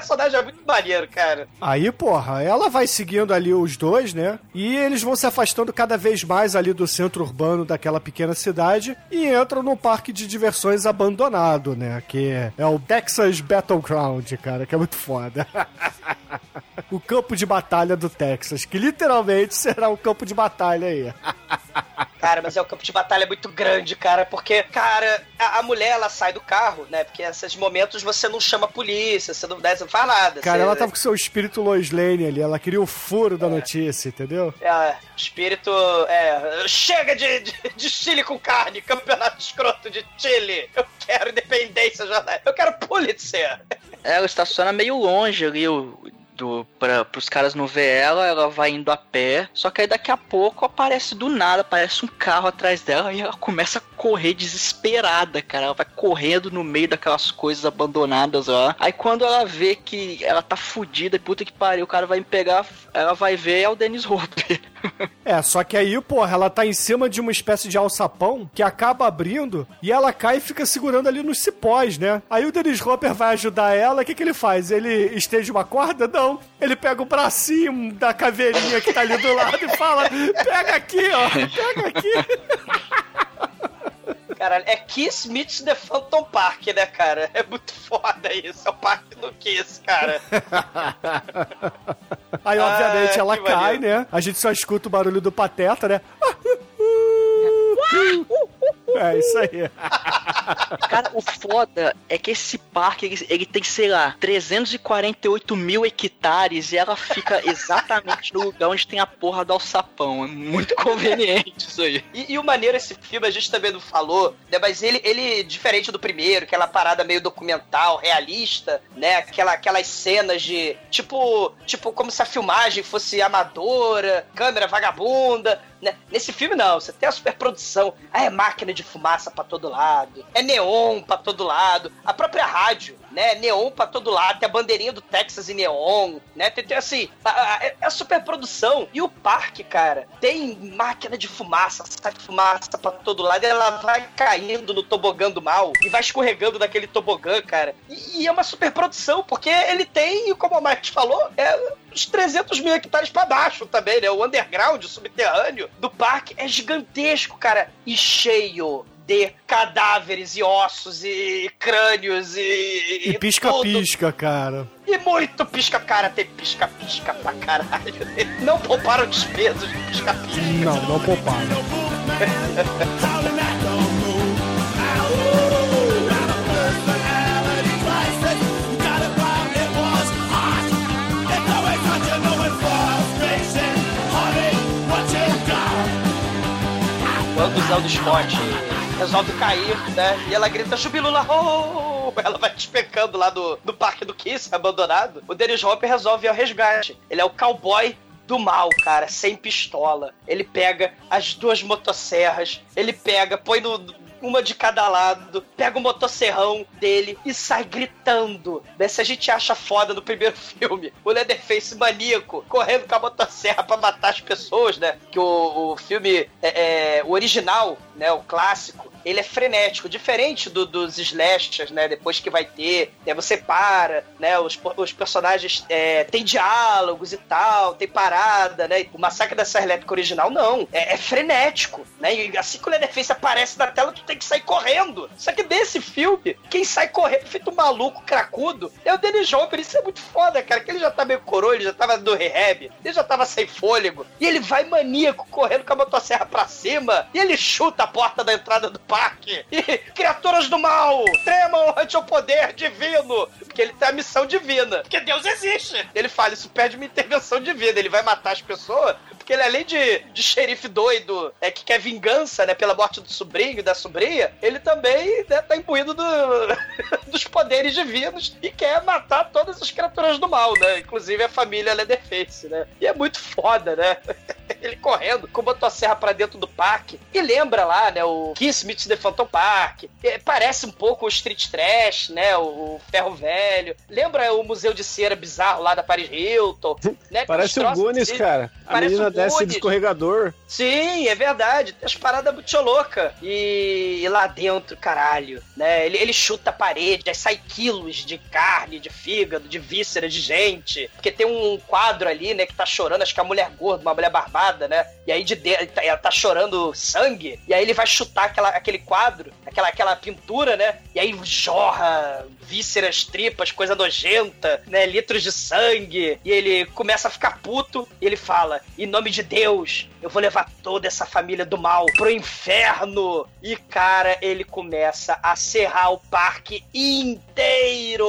G: Personagem é muito maneiro, cara.
F: Aí, porra, ela vai seguindo ali os dois, né? E eles vão se afastando cada vez mais ali do centro urbano daquela pequena cidade e entram num parque de diversões abandonado, né? Que é o Texas Battleground, cara, que é muito foda. o campo de batalha do Texas, que literalmente será o campo de batalha aí.
G: Cara, mas é um campo de batalha muito grande, cara, porque, cara, a, a, mulher, ela sai do carro, né? Porque esses momentos você não chama a polícia, você não, né, você não faz nada.
F: Cara,
G: você...
F: ela tava com seu espírito Lois Lane ali, ela queria o furo da é. notícia, entendeu?
G: É, espírito, é, chega de, de, de Chile com carne, campeonato escroto de Chile, eu quero independência, jornal, eu quero Pulitzer.
D: É, ela estaciona meio longe ali, o do, pra, pros caras não ver ela, ela vai indo a pé. Só que aí daqui a pouco aparece do nada, aparece um carro atrás dela e ela começa a correr desesperada, cara. Ela vai correndo no meio daquelas coisas abandonadas lá. Aí quando ela vê que ela tá fudida, puta que pariu, o cara vai me pegar, ela vai ver é o Dennis Hopper.
F: É, só que aí, porra, ela tá em cima de uma espécie de alçapão que acaba abrindo e ela cai e fica segurando ali nos cipós, né? Aí o Dennis Hopper vai ajudar ela, o que, que ele faz? Ele esteja uma corda? Não. Ele pega o bracinho da caveirinha que tá ali do lado e fala: pega aqui, ó, pega aqui.
G: Caralho, é Kiss meets the Phantom Park, né, cara? É muito foda isso. É o parque do Kiss, cara.
F: Aí, obviamente,
G: Ah,
F: ela cai,
G: maneiro.
F: né? A gente só escuta o barulho do pateta, né? É isso aí.
D: Cara, o foda é que esse parque, ele, ele tem, sei lá, 348 mil hectares e ela fica exatamente no lugar onde tem a porra do alçapão. É muito conveniente isso aí.
G: E, e o maneiro esse filme, a gente também não falou, né? Mas ele, ele, diferente do primeiro, aquela parada meio documental, realista, né? Aquela, aquelas cenas de. Tipo, tipo, como se a filmagem fosse amadora, câmera vagabunda. Né? Nesse filme, não, você tem a superprodução. Ah, é máquina de fumaça pra todo lado, é neon pra todo lado, a própria rádio, né? Neon pra todo lado, tem a bandeirinha do Texas em neon, né? Tem, tem assim, a, a, é a superprodução. E o parque, cara, tem máquina de fumaça, sai fumaça pra todo lado, e ela vai caindo no tobogã do mal e vai escorregando daquele tobogã, cara. E, e é uma superprodução, porque ele tem, como o Max falou, é uns 300 mil hectares pra baixo também, né? O underground, o subterrâneo do parque é gigantesco, cara, e cheio de cadáveres e ossos e crânios e.
F: E pisca-pisca, cara.
G: E muito pisca, cara, tem pisca-pisca pra caralho. Não pouparam despesas de pisca-pisca.
F: Não, não pouparam.
G: Quando o Zelda Scott resolve cair, né? E ela grita, Jubilula, oh! Ela vai despecando lá do, do parque do Kiss, abandonado. O Dennis Hopper resolve ir ao resgate. Ele é o cowboy do mal, cara, sem pistola. Ele pega as duas motosserras, ele pega, põe no uma de cada lado, pega o motosserrão dele e sai gritando. Né? Se a gente acha foda no primeiro filme, o Leatherface maníaco correndo com a motosserra pra matar as pessoas, né? Que o, o filme, é, é, o original, né? O clássico, ele é frenético, diferente do, dos slashers, né? Depois que vai ter, né? você para, né? Os, os personagens é, tem diálogos e tal, tem parada, né? O Massacre da Serra Elétrica original, não. É, é frenético, né? E assim que o Leatherface aparece na tela, tu tem que sair correndo. Só que desse filme, quem sai correndo feito um maluco cracudo é o Dennis Hopper. Isso é muito foda, cara, que ele já tá meio coroa, ele já tava do rehab, ele já tava sem fôlego. E ele vai maníaco correndo com a motosserra pra cima e ele chuta a porta da entrada do parque. E criaturas do mal, tremam ante o poder divino. Porque ele tem a missão divina. Porque Deus existe. Ele fala, isso pede uma intervenção divina. Ele vai matar as pessoas porque ele, além de, de xerife doido, é, que quer vingança, né, pela morte do sobrinho e da sobrinha, ele também né, tá imbuído do, dos poderes divinos e quer matar todas as criaturas do mal, né? Inclusive a família Leatherface, né? E é muito foda, né? Ele correndo com motosserra pra dentro do parque. E lembra lá, né, o Kiss Meets the Phantom Park. É, parece um pouco o Street Trash, né, o, o Ferro Velho. Lembra o Museu de Cera bizarro lá da Paris Hilton, né?
E: Parece o Goonies,
G: assim.
E: cara. A
G: Parece
E: menina desce do escorregador.
G: Sim, é verdade. Tem as paradas muito loucas. E, e lá dentro, caralho, né? Ele, ele chuta a parede, aí sai quilos de carne, de fígado, de víscera, de gente. Porque tem um quadro ali, né, que tá chorando, acho que é a mulher gorda, uma mulher barbada, né? E aí de dentro, ela tá chorando sangue. E aí ele vai chutar aquela, aquele quadro, aquela, aquela pintura, né? E aí jorra vísceras, tripas, coisa nojenta, né? Litros de sangue. E ele começa a ficar puto. E ele fala: Em nome de Deus, eu vou levar toda essa família do mal pro inferno. E, cara, ele começa a serrar o parque inteiro.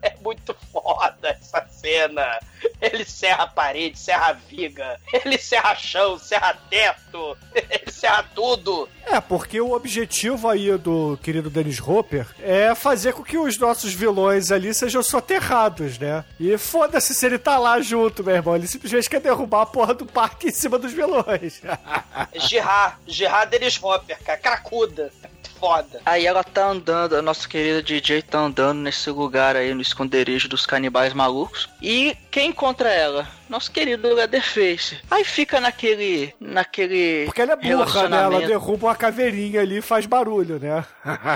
G: É muito foda essa cena. Ele serra a parede, serra a viga, ele serra chão, serra teto, ele serra tudo.
F: É, porque o objetivo aí do querido Dennis Hopper é fazer com que os nossos vilões ali sejam soterrados, né? E foda-se se ele tá lá junto, meu irmão. Ele simplesmente quer derrubar a porra do parque em cima dos vilões.
G: Girard, Girard Dennis Hopper, cara, cracuda. Foda.
D: Aí ela tá andando, a nossa querida DJ tá andando nesse lugar aí, no esconderijo dos canibais malucos. E quem encontra ela? Nosso querido Leatherface. Aí fica naquele. naquele.
F: Porque ela é burra, né? Ela derruba uma caveirinha ali e faz barulho, né?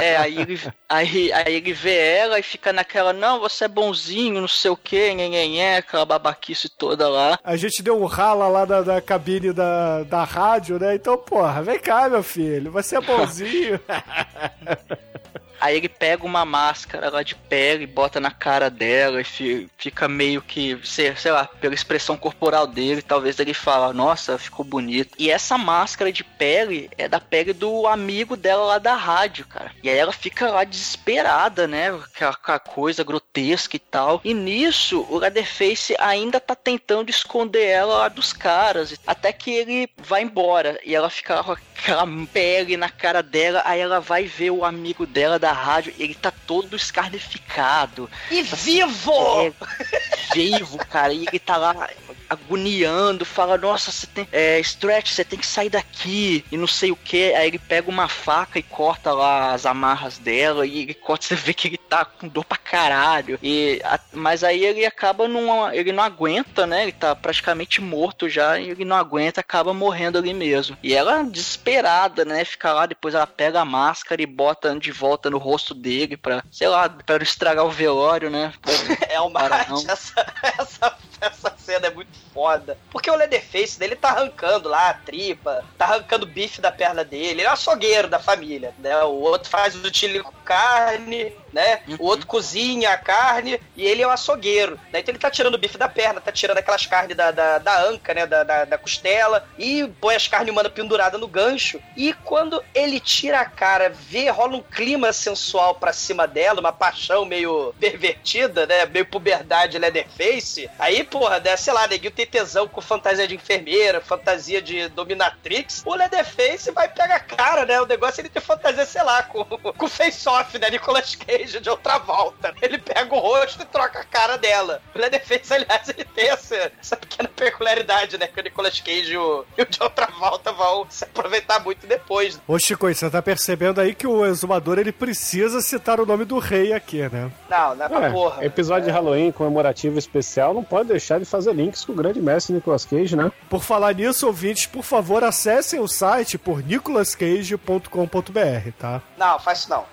D: É, aí ele, aí, aí ele vê ela e fica naquela, não, você é bonzinho, não sei o que, nhenhenhé, aquela babaquice toda lá.
F: A gente deu um rala lá da, da cabine da, da rádio, né? Então, porra, vem cá, meu filho, você é bonzinho.
D: Aí ele pega uma máscara lá de pele, bota na cara dela e fi- fica meio que, sei, sei lá, pela expressão corporal dele, talvez ele fala, nossa, ficou bonito. E essa máscara de pele é da pele do amigo dela lá da rádio, cara. E aí ela fica lá desesperada, né? Aquela coisa grotesca e tal. E nisso, o Leatherface ainda tá tentando esconder ela lá dos caras. Até que ele vai embora. E ela fica lá com aquela pele na cara dela. Aí ela vai ver o amigo dela da rádio. Ele tá todo escarnificado.
G: E vivo!
D: É, vivo, cara. E ele tá lá agoniando, fala, nossa, você tem. É, Stretch, você tem que sair daqui. E não sei o que. Aí ele pega uma faca e corta lá as amarras dela. E ele corta, você vê que ele tá com dor pra caralho. E, a- mas aí ele acaba não. Ele não aguenta, né? Ele tá praticamente morto já. E ele não aguenta, acaba morrendo ali mesmo. E ela, desesperada, né? Fica lá, depois ela pega a máscara e bota de volta no rosto dele pra, sei lá, pra não estragar o velório, né?
G: É uma.
D: Não.
G: Essa, essa, essa cena é muito foda. Porque o Leatherface dele tá arrancando lá a tripa, tá arrancando o bife da perna dele. Ele é açougueiro da família, né? O outro faz o chili com carne, né? O outro cozinha a carne e ele é o açougueiro. Né? Então ele tá tirando o bife da perna, tá tirando aquelas carnes da, da, da anca, né? Da, da, da costela e põe as carnes humanas penduradas no gancho. E quando ele tira a cara, vê, rola um clima sensual pra cima dela, uma paixão meio pervertida, né? Meio puberdade Leatherface. Aí, porra, né? sei lá, neguinho tem tesão com fantasia de enfermeira, fantasia de dominatrix. O Leatherface vai pegar a cara, né? O negócio é ele ter fantasia, sei lá, com, com face-off, né? Nicolas Cage de outra volta. Ele pega o rosto e troca a cara dela. O Leatherface, aliás, ele tem essa, essa pequena peculiaridade, né? Que o Nicolas Cage e o, e o de outra volta vão se aproveitar muito depois.
F: Ô, Chico, você tá percebendo aí que o exumador ele precisa citar o nome do rei aqui, né?
G: Não, não é pra
E: É,
G: porra.
E: episódio de Halloween comemorativo especial não pode deixar de fazer links com o grande mestre Nicolas Cage, né?
F: Por falar nisso, ouvintes, por favor, acessem o site por nicolascage.com.br, tá?
G: Não, faz isso não.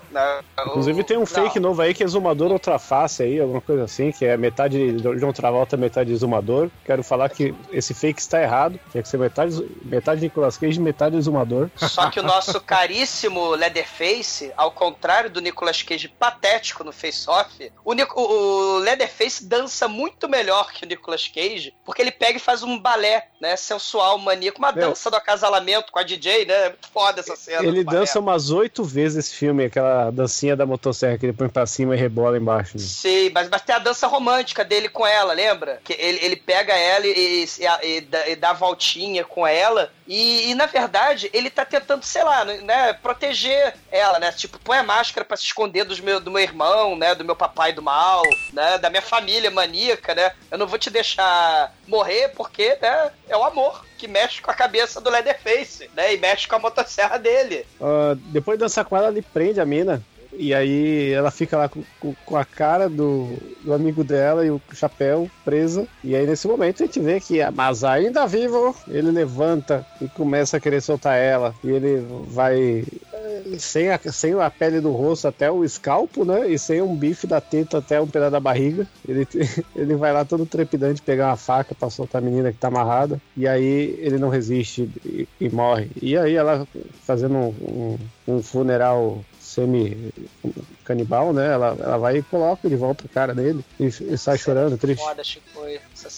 E: Inclusive tem um
G: não.
E: fake novo aí que é Exumador Outra Face aí, alguma coisa assim, que é metade de John Travolta, metade Exumador. Quero falar que esse fake está errado. Tinha que ser metade, metade Nicolas Cage metade Exumador.
G: Só que o nosso caríssimo Leatherface, ao contrário do Nicolas Cage patético no Face Off, o, o- Leatherface dança muito melhor que o Nicolas Cage, porque ele pega e faz um balé, né, sensual, maníaco, uma
E: Meu.
G: dança do acasalamento com a DJ, né? É muito foda essa cena.
E: Ele
G: balé.
E: dança umas oito vezes esse filme, aquela dancinha da motosserra que ele põe pra cima e rebola embaixo. né?
G: Sim, mas, mas tem a dança romântica dele com ela, lembra? Que ele, ele pega ela e, e- e dá, e dá voltinha com ela. E, e, na verdade, ele tá tentando, sei lá, né, proteger ela, né? Tipo, põe a máscara pra se esconder dos meu, do meu irmão, né? Do meu papai do mal, né? Da minha família maníaca, né? Eu não vou te deixar morrer porque, né? É o amor que mexe com a cabeça do Leatherface, né? E mexe com a motosserra dele.
E: Ah, depois de dançar com ela, ele prende a mina. E aí ela fica lá com, com- a cara do, do amigo dela e o chapéu presa. E aí nesse momento a gente vê que a mas ainda vivo, ele levanta e começa a querer soltar ela. E ele vai eh, sem a, sem a pele do rosto até o escalpo, né? E sem um bife da teta até um pedaço da barriga. Ele, ele vai lá todo trepidante pegar uma faca pra soltar a menina que tá amarrada. E aí ele não resiste e, e morre. E aí ela fazendo um, um- um funeral semi-canibal, né? Ela, ela vai e coloca de volta a cara dele e, e sai chorando, triste.
G: Foda, Chico.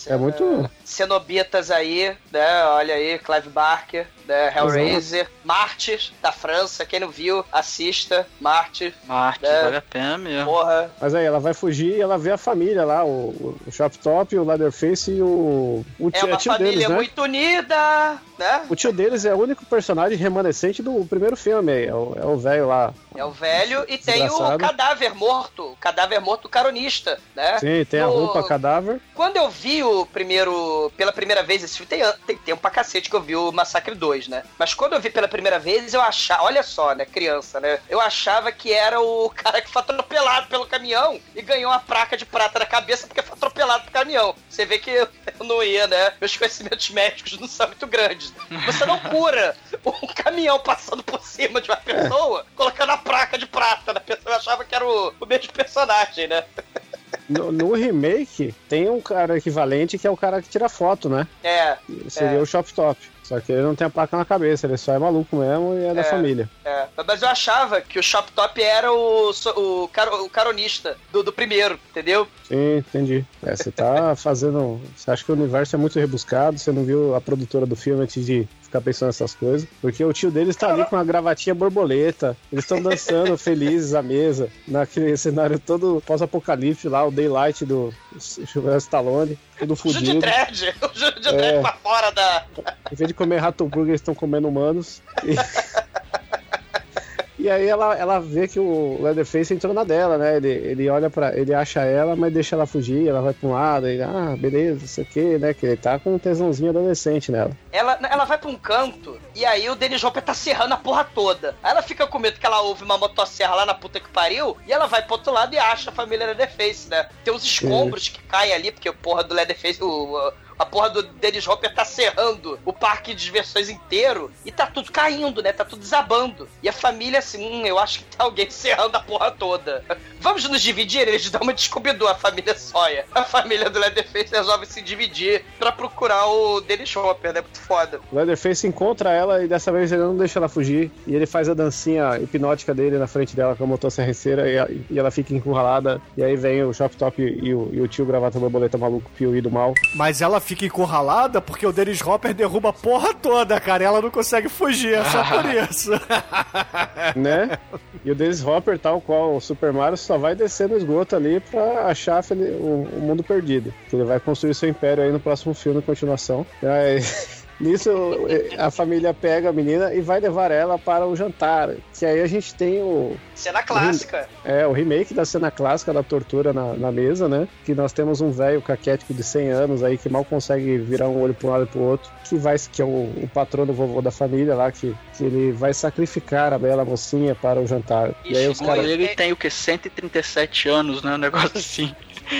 E: É muito.
G: Cenobitas aí, né? Olha aí, Clive Barker, né? Hellraiser, Mártir, da França. Quem não viu, assista. Mártir.
D: Marte,
G: É.
D: vale a pena mesmo.
G: Porra.
E: Mas aí ela vai fugir e ela vê a família lá, o, o Shop Top, o Leatherface e o, o
G: É
E: tio,
G: uma
E: tio
G: família
E: deles, né?
G: muito unida, né?
E: O tio deles é o único personagem remanescente do primeiro filme aí. É o é velho lá.
G: É o velho e tem o cadáver morto, o cadáver morto do caronista, né?
E: Sim, tem a roupa cadáver.
G: Quando eu vi o primeiro, pela primeira vez esse filme, tem, tem tempo pra cacete que eu vi o Massacre 2, né? Mas quando eu vi pela primeira vez, eu achava, olha só, né, criança, né? Eu achava que era o cara que foi atropelado pelo caminhão e ganhou uma placa de prata na cabeça porque foi atropelado pelo caminhão. Você vê que eu não ia, né? Meus conhecimentos médicos não são muito grandes. Você não cura um caminhão passando por cima de uma pessoa, colocando a placa de prata na pessoa. Eu achava que era o, o mesmo personagem, né?
E: No, no remake, tem um cara equivalente que é o cara que tira foto, né?
G: É,
E: Seria
G: É.
E: o Shop Top. Só que ele não tem a placa na cabeça, ele só é maluco mesmo e é, da
G: É.
E: família.
G: é. Mas eu achava que o Shop Top era o, o, o caronista do, do primeiro, entendeu?
E: Sim, entendi. É, você tá fazendo. Você acha que o universo é muito rebuscado, você não viu a produtora do filme antes de ficar pensando nessas coisas. Porque o tio deles tá ali com uma gravatinha borboleta. Eles estão dançando felizes à mesa. Naquele cenário todo pós-apocalipse lá, o Daylight do Sylvester Stallone. Tudo
G: O Judy
E: fudido.
G: Dredd, o Judy
E: É.
G: Dredd pra fora da.
E: Em vez de comer rato burger, eles estão comendo humanos. E... E aí ela, ela vê que o Leatherface entrou na dela, né? Ele, ele olha para ele acha ela, mas deixa ela fugir, ela vai pra um lado, ele, ah, beleza, isso aqui, né? Que ele tá com um tesãozinho adolescente nela.
G: Ela, ela vai pra um canto e aí o Dennis Hopper tá serrando a porra toda. Aí ela fica com medo que ela ouve uma motosserra lá na puta que pariu e ela vai pro outro lado e acha a família Leatherface, né? Tem uns escombros que caem ali, porque porra do Leatherface, o, a porra do Dennis Hopper tá serrando o parque de diversões inteiro e tá tudo caindo, né? Tá tudo desabando. E a família assim, hum, eu acho que tá alguém serrando a porra toda. Vamos nos dividir? Eles dão uma descobridor, a família Sawyer. A família do Leatherface resolve se dividir pra procurar o Dennis Hopper, né? Muito foda.
E: O Leatherface encontra ela e dessa vez ele não deixa ela fugir. E ele faz a dancinha hipnótica dele na frente dela com a motosserra e, a- e ela fica encurralada. E aí vem o Shop Top e o, e o tio gravata borboleta maluco, Piuí do mal.
F: Mas ela fica encurralada porque o Dennis Hopper derruba a porra toda, cara. E ela não consegue fugir, é só por isso.
E: né? E o Dennis Hopper, tal qual o Super Mario, só vai descer no esgoto ali pra achar o, mundo perdido. Que ele vai construir seu império aí no próximo filme, continuação. Aí, Nisso, a família pega a menina e vai levar ela para o jantar. Que aí a gente tem o,
G: Cena clássica.
E: é, o remake da cena clássica da tortura na, na mesa, né? Que nós temos um velho caquético de 100 anos aí que mal consegue virar um olho para um lado e pro outro, que vai que é o, o patrono vovô da família lá, que, que ele vai sacrificar a bela mocinha para o jantar. E, aí os caras.
D: Ele tem o que? 137 anos, né? Um negócio assim.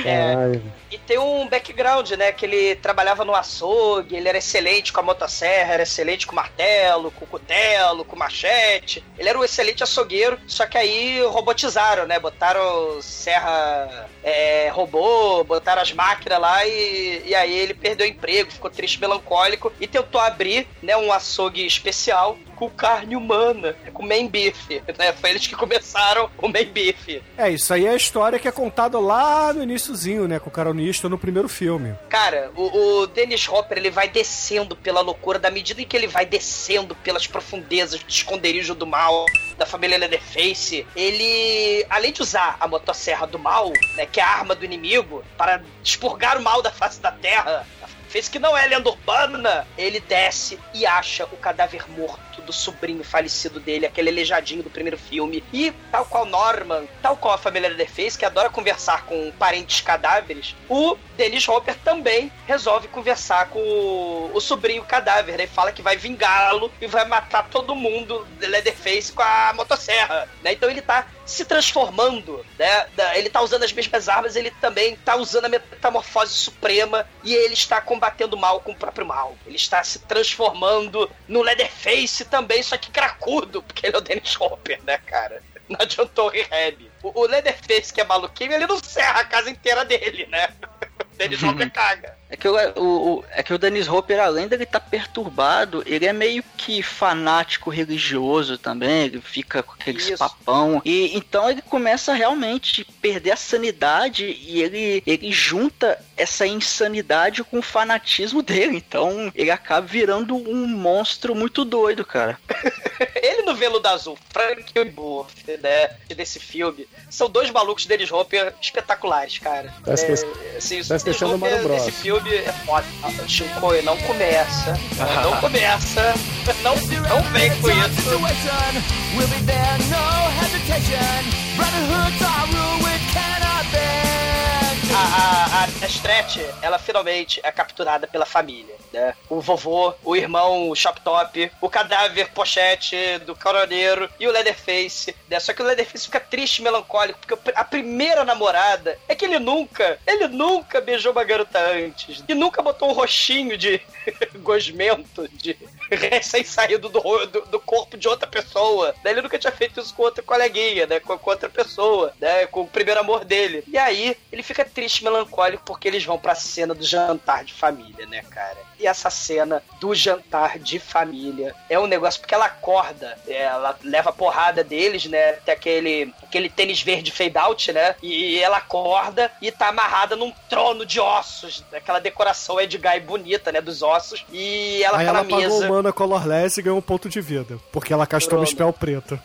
G: É, e tem um background, né? Que ele trabalhava no açougue, ele era excelente com a motosserra, era excelente com o martelo, com o cutelo, com o machete. Ele era um excelente açougueiro, só que aí robotizaram, né? Botaram serra é, robô, botaram as máquinas lá e, e aí ele perdeu o emprego, ficou triste, melancólico e tentou abrir, né? Um açougue especial com carne humana, com main beef, né? Foi eles que começaram o main beef.
F: É, isso aí é a história que é contada lá no iníciozinho, né? Com o caronista no primeiro filme.
G: Cara, o, o Dennis Hopper ele vai descendo pela loucura, da medida em que ele vai descendo pelas profundezas do esconderijo do mal da família Leatherface, ele, além de usar a motosserra do mal, né, que é a arma do inimigo, para expurgar o mal da face da terra, fez que não é lenda urbana, ele desce e acha o cadáver morto do sobrinho falecido dele, aquele aleijadinho do primeiro filme. E, tal qual Norman, tal qual a família Leatherface, que adora conversar com parentes cadáveres, o Dennis Hopper também resolve conversar com o, o sobrinho cadáver, né? E fala que vai vingá-lo e vai matar todo mundo Leatherface com a motosserra, né? Então ele tá se transformando, né? Ele tá usando as mesmas armas, ele também tá usando a metamorfose suprema e ele está combatendo o mal com o próprio mal. Ele está se transformando no Leatherface também, só que cracudo, porque ele é o Dennis Hopper, né, cara? Não adiantou o rehab. O, o Leatherface, que é maluquinho, ele não serra a casa inteira dele, né? Dennis Hopper caga.
D: É que, o, é que o Dennis Hopper, além dele estar perturbado, ele é meio que fanático religioso também, ele fica com aqueles
G: Isso.
D: papão. E então ele começa a realmente perder a sanidade e ele, ele junta essa insanidade com o fanatismo dele. Então ele acaba virando um monstro muito doido, cara.
G: Ele no Veludo Azul, Frank e Buff, né, desse filme, são dois malucos Dennis Hopper espetaculares, cara.
E: Tá
G: É, assim,
E: tá esquecendo o Mario Bros.
G: nesse filme é foda. Ah, Chico, não começa, não começa, não, não vem com isso.
J: Brotherhoods are rule cannot.
G: A, a, Stretch, ela finalmente é capturada pela família, né? O vovô, o irmão o Shop Top, o cadáver pochete do coroneiro e o Leatherface, né? Só que o Leatherface fica triste melancólico, porque a primeira namorada é que ele nunca, ele nunca beijou uma garota antes. E nunca botou um roxinho de gosmento, de recém-saído do, do, do corpo de outra pessoa. Né? Ele nunca tinha feito isso com outra coleguinha, né? Com, com outra pessoa, né? Com o primeiro amor dele. E aí, ele fica triste, melancólico, porque eles vão pra cena do jantar de família, né, cara? E essa cena do jantar de família é um negócio, porque ela acorda, ela leva a porrada deles, né? Tem aquele, aquele tênis verde fade out, né? E ela acorda e tá amarrada num trono de ossos, aquela decoração Edguy bonita, né? Dos ossos. E ela
F: Aí
G: tá
F: ela
G: na
F: pagou
G: mesa.
F: o mana colorless e ganhou um ponto de vida. Porque ela castou
G: Bruno.
F: spell preto.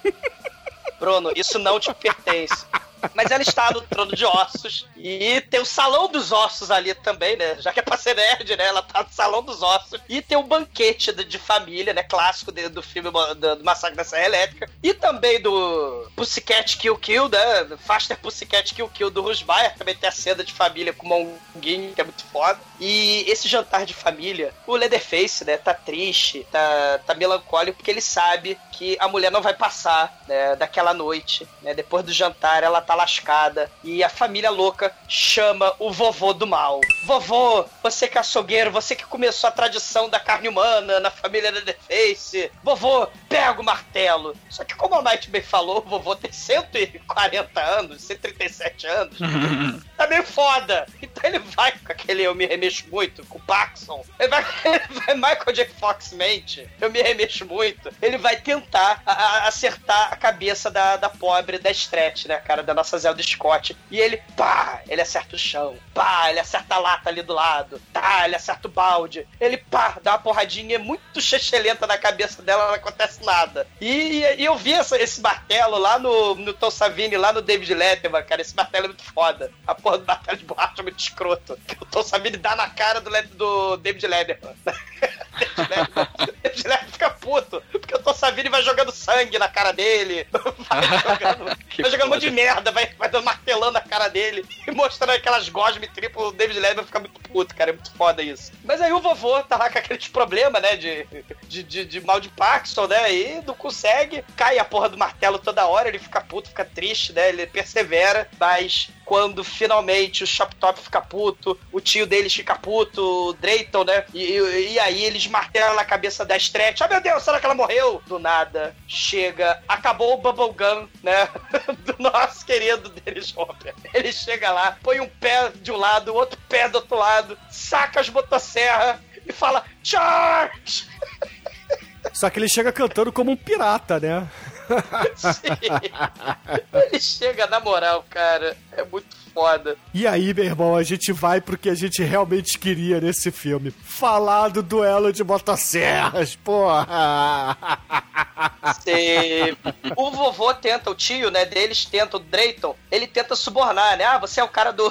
G: Bruno, isso não te pertence. Mas ela está no trono de ossos. E tem o salão dos ossos ali também, né? Já que é pra ser nerd, né? Ela tá no salão dos ossos. E tem um banquete de, família, né? Clássico de- do filme do, do Massacre da Serra Elétrica. E também do Pussycat Kill Kill, né? Faster Pussycat Kill Kill do Rusbayer. Também tem a cena de família com o Monguinho, que é muito foda. E esse jantar de família, o Leatherface, né? Tá triste, tá, tá melancólico, porque ele sabe que a mulher não vai passar né, daquela noite. Né? Depois do jantar, ela tá lascada. E a família louca chama o vovô do mal. Vovô, você que é açougueiro, você que começou a tradição da carne humana na família Leatherface. Vovô, pega o martelo. Só que como a Night bem falou, o vovô tem 140 anos, 137 anos. tá meio foda. Então ele vai com aquele eu me remexo muito, com o Paxson. Ele vai, ele vai Michael J. Fox mente, eu me remexo muito. Ele vai tentar a- a- acertar a cabeça da, da pobre da Stretch, né, cara, da nossa Zelda Scott. E ele, pá, ele acerta o chão. Pá, ele acerta a lata ali do lado. Tá, ele acerta o balde. Ele, pá, dá uma porradinha muito chechelenta na cabeça dela, não acontece nada. E, e eu vi essa- esse martelo lá no, no Tom Savini, lá no David Letterman, cara. Esse martelo é muito foda. A porra do martelo de borracha é muito escroto. O Tom Savini dá na cara do, do David Letterman. David Letterman. David Letterman fica puto. Porque o Tom Savini vai jogando sangue na cara dele. Vai jogando, vai jogando um monte de merda. Vai, vai dando martelando a cara dele. E mostrando aquelas gosme triplo. O David Letterman fica muito puto, cara. É muito foda isso. Mas aí o vovô tá lá com aqueles problemas, né? De, de, de, de mal de Parkinson, né? E não consegue. Cai a porra do martelo toda hora. Ele fica puto, fica triste, né? Ele persevera. Mas quando finalmente o Shop Top fica puto, o tio deles fica puto, o Drayton, né? E, e- aí eles martelam na cabeça da Stretch. Ah, meu Deus, será que ela morreu? Do nada, chega, acabou o Bubblegum, né? Do nosso querido Dennis Hopper. Ele chega lá, põe um pé de um lado, outro pé do outro lado, saca as motosserras e fala, Charge!
F: Só que ele chega cantando como um pirata, né?
G: Ele chega na moral, cara. É muito foda.
F: E aí, meu irmão, a gente vai pro que a gente realmente queria nesse filme. Falar do duelo de motosserras, porra!
G: Você- O vovô tenta, o tio, né, deles tenta, o Drayton, ele tenta subornar, né? Ah, você é o cara do,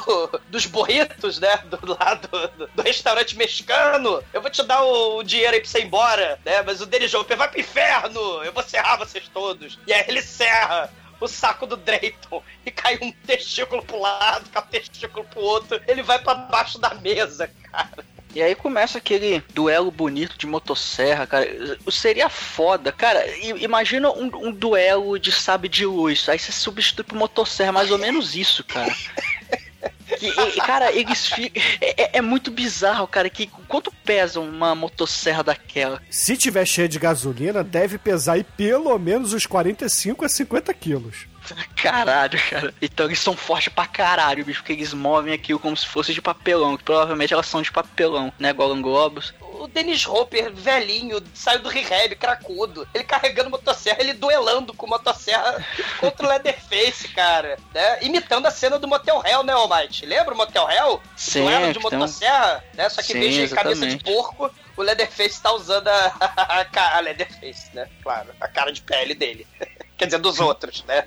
G: dos burritos, né? Do lado do, do restaurante mexicano. Eu vou te dar o, dinheiro aí pra você ir embora, né? Mas o Dennis Hopper vai pro inferno! Eu vou serrar vocês todos. E aí ele serra o saco do Drayton e cai um testículo pro lado, cai um testículo pro outro. Ele vai pra baixo da mesa, cara.
D: E aí começa aquele duelo bonito de motosserra, cara. Seria foda, cara. Imagina um, um duelo de sabe de luz. Aí você substitui por motosserra, mais ou menos isso, cara. Que, cara, eles ficam. É, é- é muito bizarro, cara. Que quanto pesa uma motosserra daquela?
F: Se tiver cheio de gasolina, deve pesar aí pelo menos uns 45 a 50 quilos.
D: Caralho, cara. Então eles são fortes pra caralho, bicho, porque eles movem aquilo como se fosse de papelão, que provavelmente elas são de papelão, né? Golem Globos.
G: O Dennis Hopper, velhinho, saiu do rehab, cracudo. Ele carregando motosserra, ele duelando com motosserra contra o Leatherface, cara. Né? Imitando a cena do Motel Hell, né, Almighty? Lembra o Motel Hell?
D: Sim,
G: Duelo de motosserra, né? Só que
D: Sim,
G: de cabeça de porco, o Leatherface tá usando a, a, ca- a Leatherface, né? Claro, a cara de pele dele. Quer dizer, dos outros, né?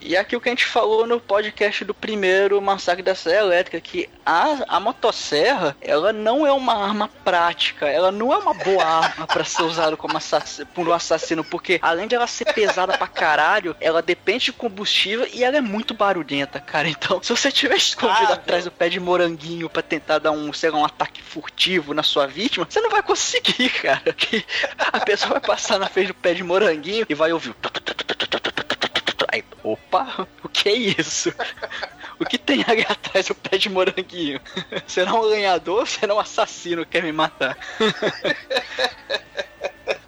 D: E aquilo que a gente falou no podcast do primeiro Massacre da Serra Elétrica, que a, a motosserra, ela não é uma arma prática, ela não é uma boa arma pra ser usada como assassino, por um assassino, porque além de ela ser pesada pra caralho, ela depende de combustível e ela é muito barulhenta, cara. Então, se você tiver escondido
G: Ah,
D: atrás do pé de moranguinho pra tentar dar um, sei lá, um ataque furtivo na sua vítima, você não vai conseguir, cara. Que a pessoa vai passar na frente do pé de moranguinho e vai ouvir o opa, o que é isso? O que tem ali atrás do pé de moranguinho? Será um lenhador ou será um assassino que quer me matar?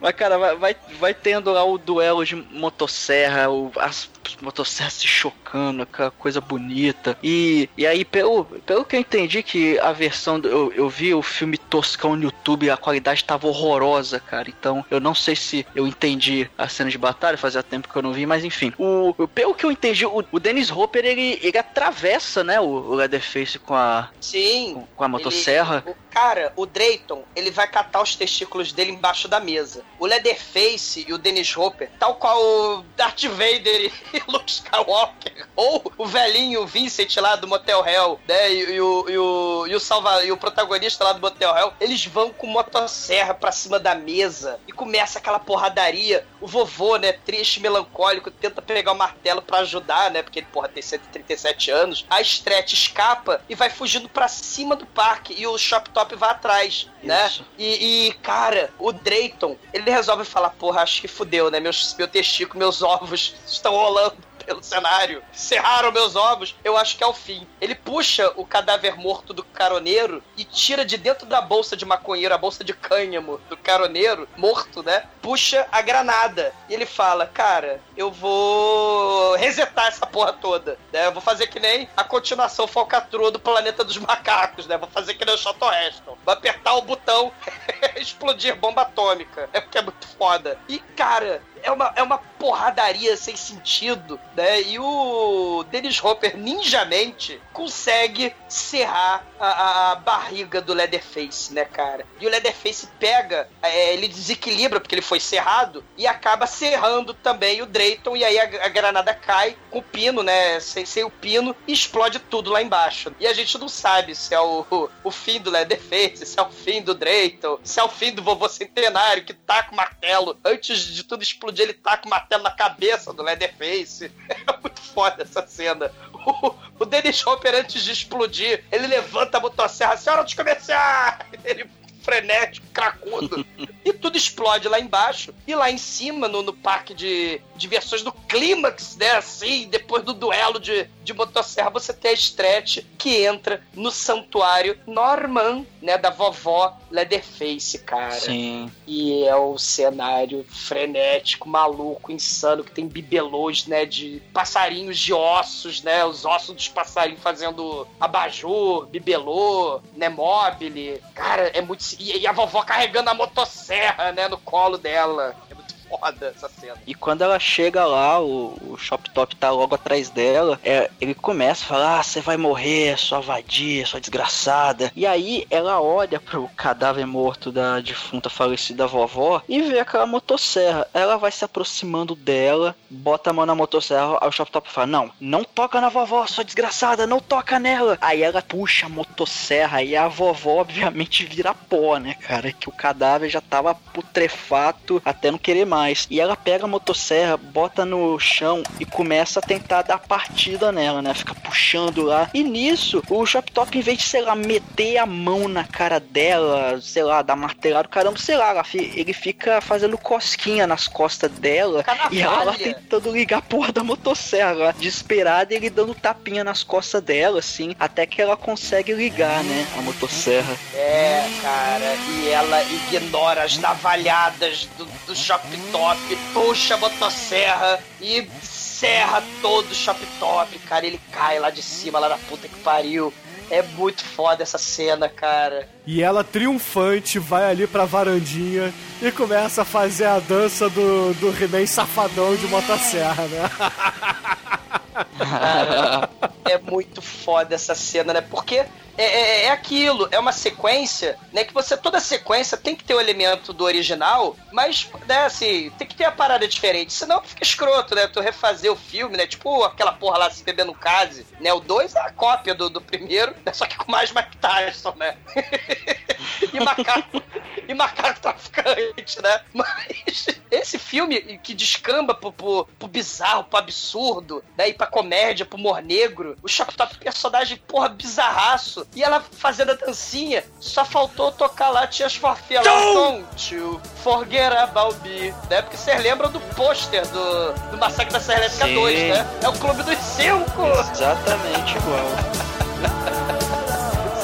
D: Mas, cara, vai, vai, vai tendo lá o duelo de motosserra, o, as motosserras se chocando, aquela coisa bonita. E, e aí, pelo, pelo que eu entendi, que a versão. do- Eu, eu vi o filme toscão no YouTube e a qualidade tava horrorosa, cara. Então, eu não sei se eu entendi a cena de batalha, fazia tempo que eu não vi, mas enfim. O, pelo que eu entendi, o, o Dennis Hopper ele, ele atravessa, né, o, o Leatherface com a,
G: Sim.
D: com a motosserra.
G: Ele- o cara, o Drayton, ele vai catar os testículos dele embaixo da mesa. O Leatherface e o Dennis Hopper, tal qual o Darth Vader Luke Skywalker, ou o velhinho Vincent lá do Motel Hell, né? E, e o, e, o, e, o salva, e o protagonista lá do Motel Hell, eles vão com motosserra pra cima da mesa e começa aquela porradaria. O vovô, né, triste, melancólico, tenta pegar o martelo pra ajudar, né? Porque ele, porra, tem 137 anos. A Stretch escapa e vai fugindo pra cima do parque e o Shop Top vai atrás, né? E, e, cara, o Drayton, ele resolve falar, porra, acho que fudeu, né? Meus, meu testículo, meus ovos estão rolando pelo cenário. Cerraram meus ovos, eu acho que é o fim. Ele puxa o cadáver morto do caroneiro e tira de dentro da bolsa de maconheiro, a bolsa de cânhamo do caroneiro, morto, né? Puxa a granada. E ele fala, cara, eu vou resetar essa porra toda, né? Eu vou fazer que nem a continuação falcatrua do Planeta dos Macacos, né? Vou fazer que nem o Charlton Heston. Vou apertar o botão explodir bomba atômica. É porque é muito foda. E, cara, é uma, é uma porradaria sem sentido, né? E o Dennis Hopper, ninjamente, consegue serrar a, a- a barriga do Leatherface, né, cara? E o Leatherface pega, é, ele desequilibra porque ele foi serrado e acaba serrando também o Drayton. E aí a, a granada cai com o pino, né? Sem, sem o pino e explode tudo lá embaixo. E a gente não sabe se é o, o, fim do Leatherface, se é o fim do Drayton, se é o fim do vovô centenário que taca o martelo. Antes de tudo explodir, ele taca o martelo na cabeça do Leatherface. É muito foda essa cena. O, o Dennis Hopper, antes de explodir, ele levanta a motosserra, senhora dos comerciais! Ele frenético, cracudo. e tudo explode lá embaixo. E lá em cima, no, no parque de diversões do clímax, né? Assim, depois do duelo de, de motosserra, você tem a Stretch que entra no santuário Norman, né? Da vovó Leatherface, cara.
D: Sim.
G: E é o cenário frenético, maluco, insano, que tem bibelôs, né? De passarinhos de ossos, né? Os ossos dos passarinhos fazendo abajur, bibelô, né? Mobile. Cara, é muito. E, e a vovó carregando a motosserra, né? No colo dela. É foda essa cena.
D: E quando ela chega lá, o, o Shop Top tá logo atrás dela, é, ele começa a falar: ah, você vai morrer, sua vadia, sua desgraçada. E aí ela olha pro cadáver morto da defunta falecida vovó e vê aquela motosserra. Ela vai se aproximando dela, bota a mão na motosserra, aí o Shop Top fala: Não, não toca na vovó, sua desgraçada, não toca nela. Aí ela puxa a motosserra e a vovó, obviamente, vira pó, né, cara? Que o cadáver já tava putrefato até não querer mais. E ela pega a motosserra, bota no chão e começa a tentar dar partida nela, né? Fica puxando lá. E nisso, o Shop Top, em vez de, sei lá, meter a mão na cara dela, sei lá, dar martelado, caramba, sei lá, ele fica fazendo cosquinha nas costas dela. E ela lá tentando ligar a porra da motosserra, lá, desesperada, e ele dando tapinha nas costas dela, assim, até que ela consegue ligar, né, a motosserra.
G: É, cara, e ela ignora as navalhadas do, do Shop Top, puxa a motosserra e serra todo Shop Top, cara. Ele cai lá de cima, lá na puta que pariu. É muito foda essa cena, cara.
F: E ela, triunfante, vai ali pra varandinha e começa a fazer a dança do, do He-Man safadão de motosserra, né?
G: Cara, é muito foda essa cena, né? Porque é, é, é aquilo, é uma sequência, né? Que você, toda sequência tem que ter o elemento do original, mas, né, assim, tem que ter a parada diferente. Senão fica escroto, né? Tu refazer o filme, né? Tipo aquela porra lá se bebendo case, né? O 2 é a cópia do, do primeiro, né? só que com mais Mike Tyson, né? e macaco, e macaco traficante, né? Mas esse filme que descamba pro, pro, pro bizarro, pro absurdo, né? E pra comédia, pro humor negro, o Shock Top personagem, porra, bizarraço. E ela fazendo a dancinha, só faltou tocar lá Tias Forfia lá, Don't you forget about me, né? Porque vocês lembram do pôster do, do Massacre da Serra Elétrica
D: Sim.
G: 2, né? É o Clube dos Cinco!
D: Exatamente igual.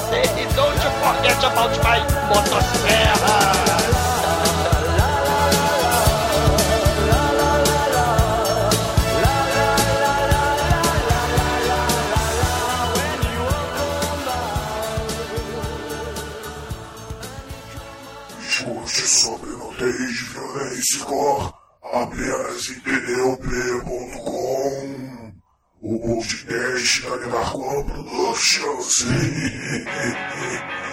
G: Say, Don't you forget about my motosserra!
B: 3 Violência Core, apenas em pneup.com, o podcast da Linarcon Productions.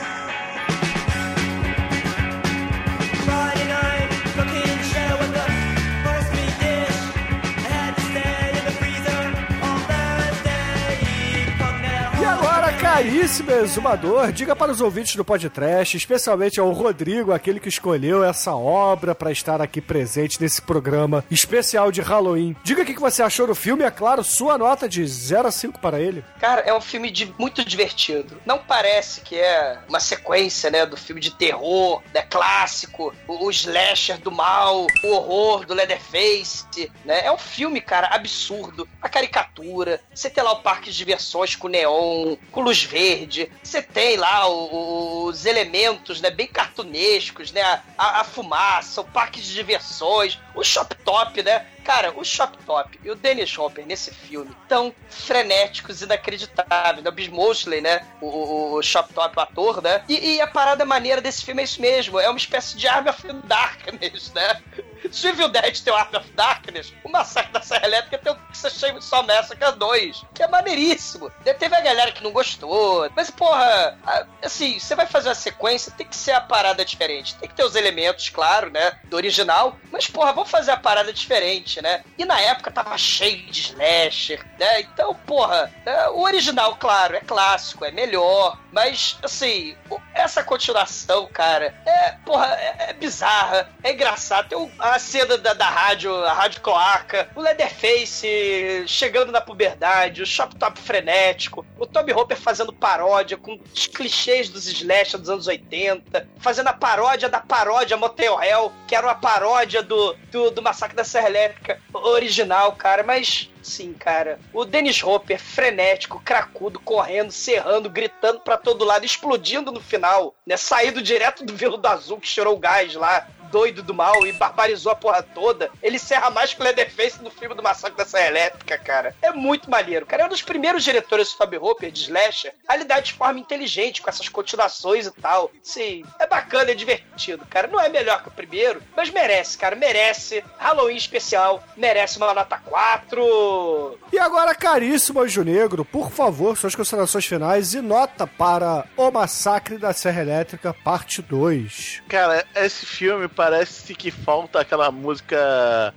F: caríssimo exumador, diga para os ouvintes do podcast, especialmente ao Rodrigo, aquele que escolheu essa obra para estar aqui presente nesse programa especial de Halloween. Diga o que que você achou do filme, é claro, sua nota de 0 a 5 para ele.
G: Cara, é um filme de, muito divertido. Não parece que é uma sequência, né, do filme de terror, né, clássico, o, o slasher do mal, o horror do Leatherface, né? É um filme, cara, absurdo. A caricatura, você tem lá o parque de diversões com neon, com luz verde, você tem lá os elementos, né, bem cartunescos, né, a- a fumaça, o parque de diversões, o shop top, né? Cara, o Shop Top e o Dennis Hopper nesse filme tão frenéticos e inacreditáveis. né? O Bill Mosley, né? O, o, o Shop Top, o ator, né? E, e a parada maneira desse filme é isso mesmo. É uma espécie de Army of Darkness, né? Se Dead tem o Army of Darkness, o Massacre da Serra Elétrica tem o Texas só Massacre 2, que é maneiríssimo. Teve a galera que não gostou, mas porra, a- assim, você vai fazer uma sequência, tem que ser a parada diferente. Tem que ter os elementos, claro, né, do original, mas porra, vamos fazer a parada diferente, né? E na época tava cheio de slasher, né? Então, porra, é, o original, claro, é clássico, é melhor, mas assim, essa continuação, cara, é, porra, é, é bizarra, é engraçado. Tem a cena da, da rádio, a rádio cloaca, o Leatherface chegando na puberdade, o Shop Top frenético, o Tommy Hopper fazendo paródia com os clichês dos slasher dos anos 80, fazendo a paródia da paródia Motel Hell, que era uma paródia do, do, do Massacre da Serra Elétrica original, cara, mas Sim, cara. O Dennis Hopper, frenético, cracudo, correndo, serrando, gritando pra todo lado, explodindo no final, né? Saído direto do Velo do Azul que cheirou o gás lá, doido do mal e barbarizou a porra toda. Ele serra mais que o Leatherface no filme do Massacre da Serra Elétrica, cara. É muito maneiro, cara. É um dos primeiros diretores do Toby Hopper, de Slasher, a lidar de forma inteligente com essas continuações e tal. Sim, é bacana, é divertido, cara. Não é melhor que o primeiro, mas merece, cara. Merece. Halloween especial, merece uma nota 4.
F: E agora, caríssimo Anjo Negro, por favor, suas considerações finais e nota para O Massacre da Serra Elétrica, parte 2.
C: Cara, esse filme parece que falta aquela música.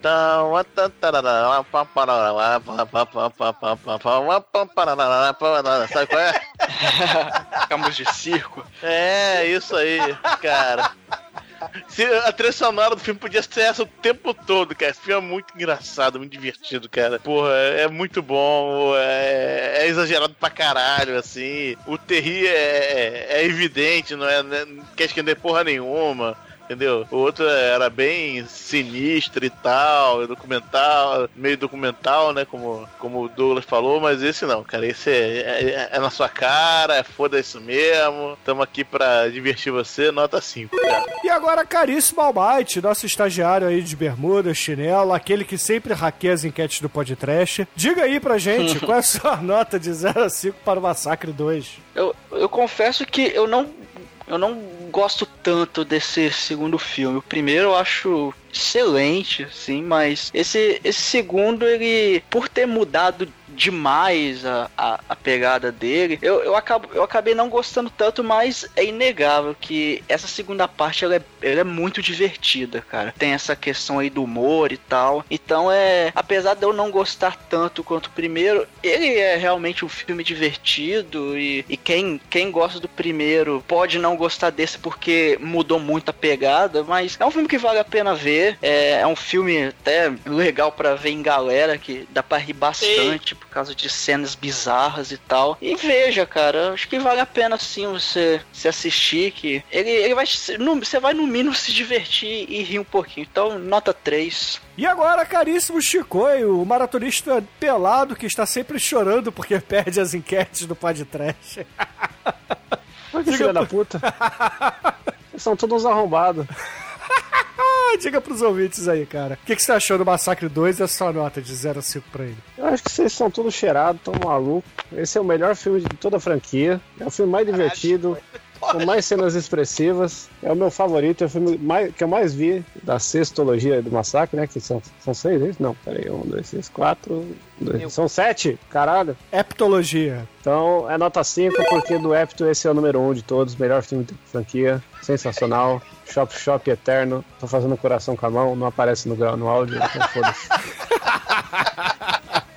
C: Sabe qual é?
D: Ficamos de circo.
C: É, isso aí, cara. Se a trilha sonora do filme podia ser essa o tempo todo, cara. Esse filme é muito engraçado, muito divertido, cara. Porra, é, é muito bom, é, é exagerado pra caralho, assim. O Terry é, é evidente, não é? Não quer esconder porra nenhuma. Entendeu? O outro era bem sinistro e tal, é documental, meio documental, né? Como, como o Douglas falou, mas esse não, cara. Esse é, é- é na sua cara, é foda isso mesmo. Tamo aqui pra divertir você, nota 5, cara.
F: E agora, caríssimo Almighty, nosso estagiário aí de bermuda, chinelo, aquele que sempre hackeia as enquetes do podcast. Diga aí pra gente, qual é a sua nota de 0 a 5 para o Massacre 2?
D: Eu, eu confesso que eu não, eu não gosto tanto desse segundo filme. O primeiro eu acho excelente, assim, mas esse, esse segundo, ele, por ter mudado demais a, a, a pegada dele, eu, eu, acabo, eu acabei não gostando tanto, mas é inegável que essa segunda parte ela é, ela é muito divertida, cara. Tem essa questão aí do humor e tal. Então é. Apesar de eu não gostar tanto quanto o primeiro, ele é realmente um filme divertido e, e quem, quem gosta do primeiro pode não gostar desse porque mudou muito a pegada, mas é um filme que vale a pena ver. É, é um filme até legal pra ver em galera, que dá pra rir bastante por causa de cenas bizarras e tal. E veja, cara, acho que vale a pena sim você se assistir, que ele, ele vai. no- Você vai no mínimo se divertir e rir um pouquinho. Então, nota 3.
F: E agora, caríssimo Chicoio, o maratonista pelado que está sempre chorando porque perde as enquetes do podcast.
E: Olha que filha da puta. São todos arrombados.
F: Ah, diga pros ouvintes aí, cara. O que, que você achou do Massacre 2 e a sua nota de 0 a 5 pra ele?
E: Eu acho que vocês são todos cheirados, tão malucos. Esse é o melhor filme de toda a franquia. É o filme mais divertido, com mais cenas expressivas. É o meu favorito, é o filme mais- que eu mais vi da sextologia do massacre, né? Que são, são seis, é isso? Não, peraí. Um, dois, três, quatro. dois- são sete? Caralho.
F: Heptologia.
E: Então é nota 5, porque do Epto esse é o número 1 um de todos, melhor filme da franquia, sensacional. Shop Shop eterno, tô fazendo coração com a mão, não aparece no, no áudio, então foda-se.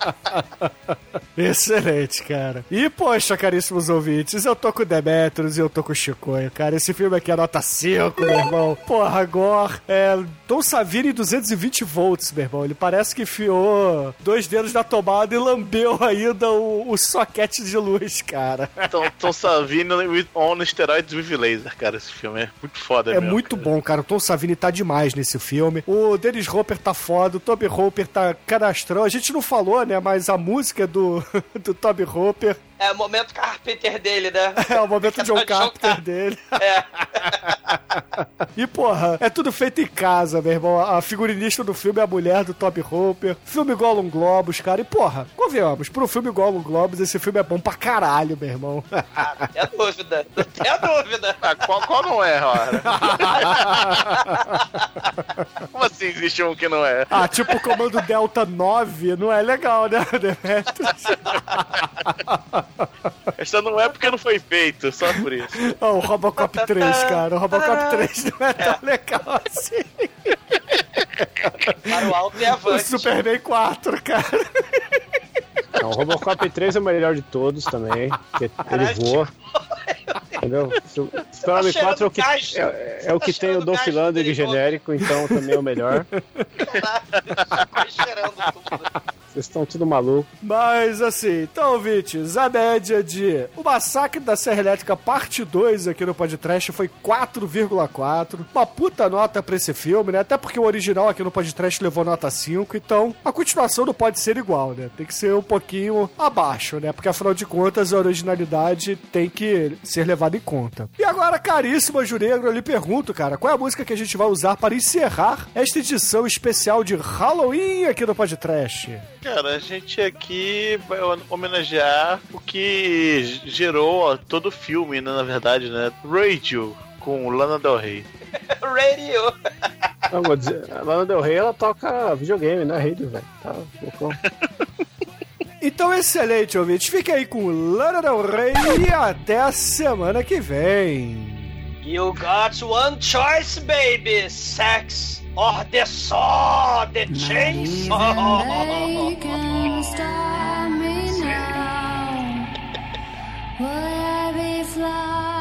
F: Excelente, cara. E, poxa, caríssimos ouvintes, eu tô com o Demetrius e eu tô com o Chicoio, cara. Esse filme aqui é nota 5, meu irmão. Porra, Gore, é Tom Savini 220 volts, meu irmão. Ele parece que enfiou dois dedos na tomada e lambeu ainda o, o soquete de luz, cara.
C: Tom, Tom Savini on steroids with laser, cara, esse filme é muito foda
F: É
C: mesmo.
F: muito bom, cara. O Tom Savini tá demais nesse filme. O Dennis Hopper tá foda, o Toby Hopper tá canastrão. A gente não falou, né? Mas a música do, do Toby Hopper
G: É o momento Carpenter dele, né?
F: é o momento John
G: John
F: Carpenter dele.
G: É.
F: E, porra, é tudo feito em casa, meu irmão. A figurinista do filme é a mulher do Toby Hopper. Filme Gollum Globus, cara. E, porra, convenhamos, pro filme Gollum Globus, esse filme é bom pra caralho, meu irmão.
G: É dúvida. É dúvida.
C: Ah, qual, qual não é, Rora? Como assim existe um que não é?
F: ah, tipo o Comando Delta 9, não é legal, né, Demetrius?
C: Essa não é porque não foi feito, só por isso.
F: Ah, o Robocop 3, cara. O Robocop 3 não é tão legal assim.
G: Para o alto e
F: O
G: avante.
F: Superman 4, cara.
E: Não, o Robocop 3 é o melhor de todos também, porque ele voa. Entendeu? O Superman 4 é o que, é, é o que
G: Tá
E: tem o Dolph
G: dele,
E: genérico, então também é o melhor.
G: Vai cheirando tudo.
E: Vocês estão tudo maluco.
F: Mas assim, então, ouvintes, a média de O Massacre da Serra Elétrica Parte 2 aqui no podcast foi 4,4. Uma puta nota pra esse filme, né? Até porque o original aqui no podcast levou nota 5, então a continuação não pode ser igual, né? Tem que ser um pouquinho abaixo, né? Porque afinal de contas a originalidade tem que ser levada em conta. E agora, caríssima Juregro, eu lhe pergunto, cara, qual é a música que a gente vai usar para encerrar esta edição especial de Halloween aqui no podcast?
C: Cara, a gente aqui vai homenagear o que gerou ó, todo o filme, né, na verdade, né? Radio, com Lana Del Rey.
G: Radio.
E: Não, vou dizer, a Lana Del Rey, ela toca videogame, né? Rádio, velho. Tá loucão.
F: Então, excelente, ouvintes. Fique aí com Lana Del Rey e até a semana que vem.
G: You got one choice, baby. Sex or the saw, the chainsaw.
K: They can stop me now. Will I be flying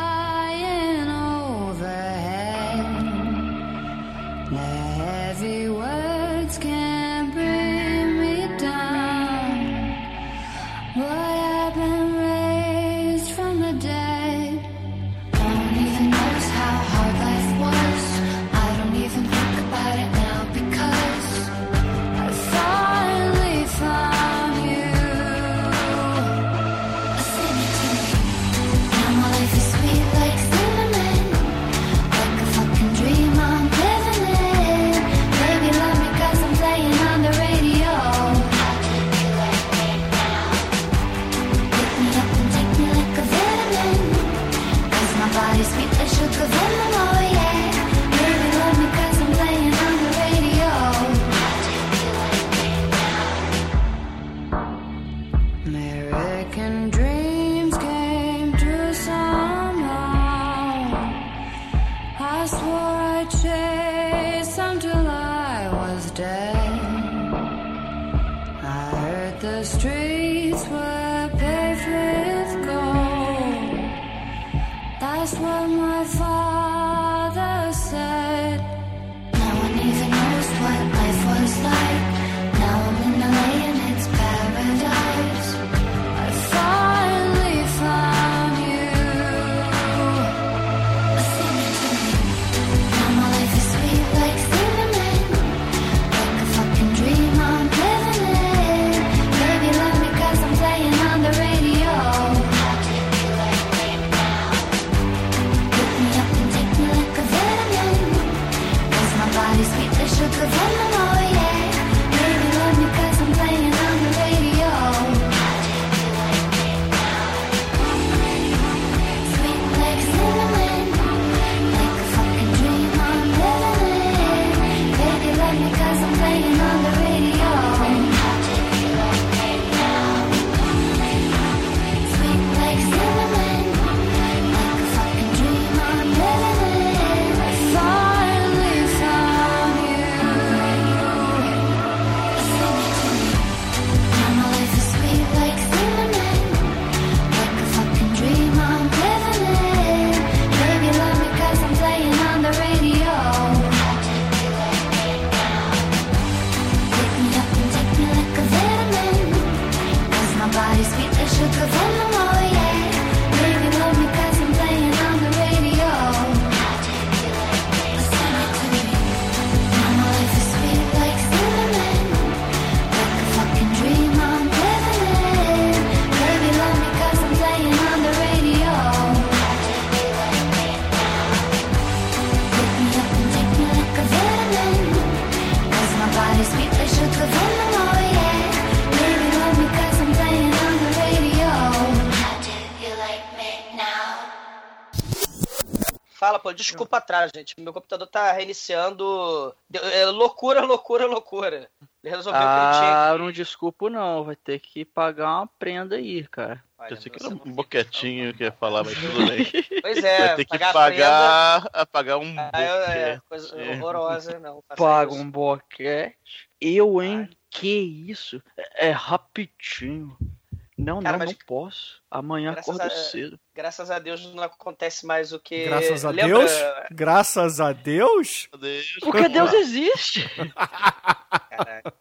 G: desculpa atrás, gente. Meu computador tá reiniciando. É loucura, loucura, loucura. Ele resolveu que ele tinha
D: Ah, não desculpo não, vai ter que pagar uma prenda aí, cara.
G: Olha,
C: Eu sei que era um boquetinho que ia falar, mas tudo bem.
G: Pois é,
C: Vai ter que
G: pagar a
C: pagar, um
G: Ah, é,
C: boquete.
G: coisa horrorosa, não.
D: Paga
G: isso.
D: um boquete. Eu, hein? Que isso? É, é rapidinho. Não,
G: Cara,
D: não,
G: mas-
D: não posso. Amanhã
G: Graças
D: acordo
G: a-
D: cedo.
G: Graças a Deus não acontece mais o que.
F: Graças a
G: Lembra-
F: Deus? Graças a Deus?
C: Deus.
D: Porque Deus existe.
G: Caraca.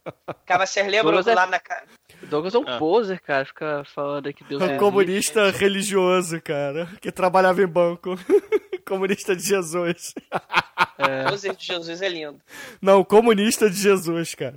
G: Cara, vocês lembram
D: Douglas é-
G: lá na. ca-
D: Douglas é um
C: Ah.
D: poser, cara. Fica falando que Deus
F: Um
D: existe.
F: comunista religioso, cara, que trabalhava em banco. comunista de Jesus.
D: É.
G: Deus de Jesus é lindo.
F: Não, comunista de Jesus, cara.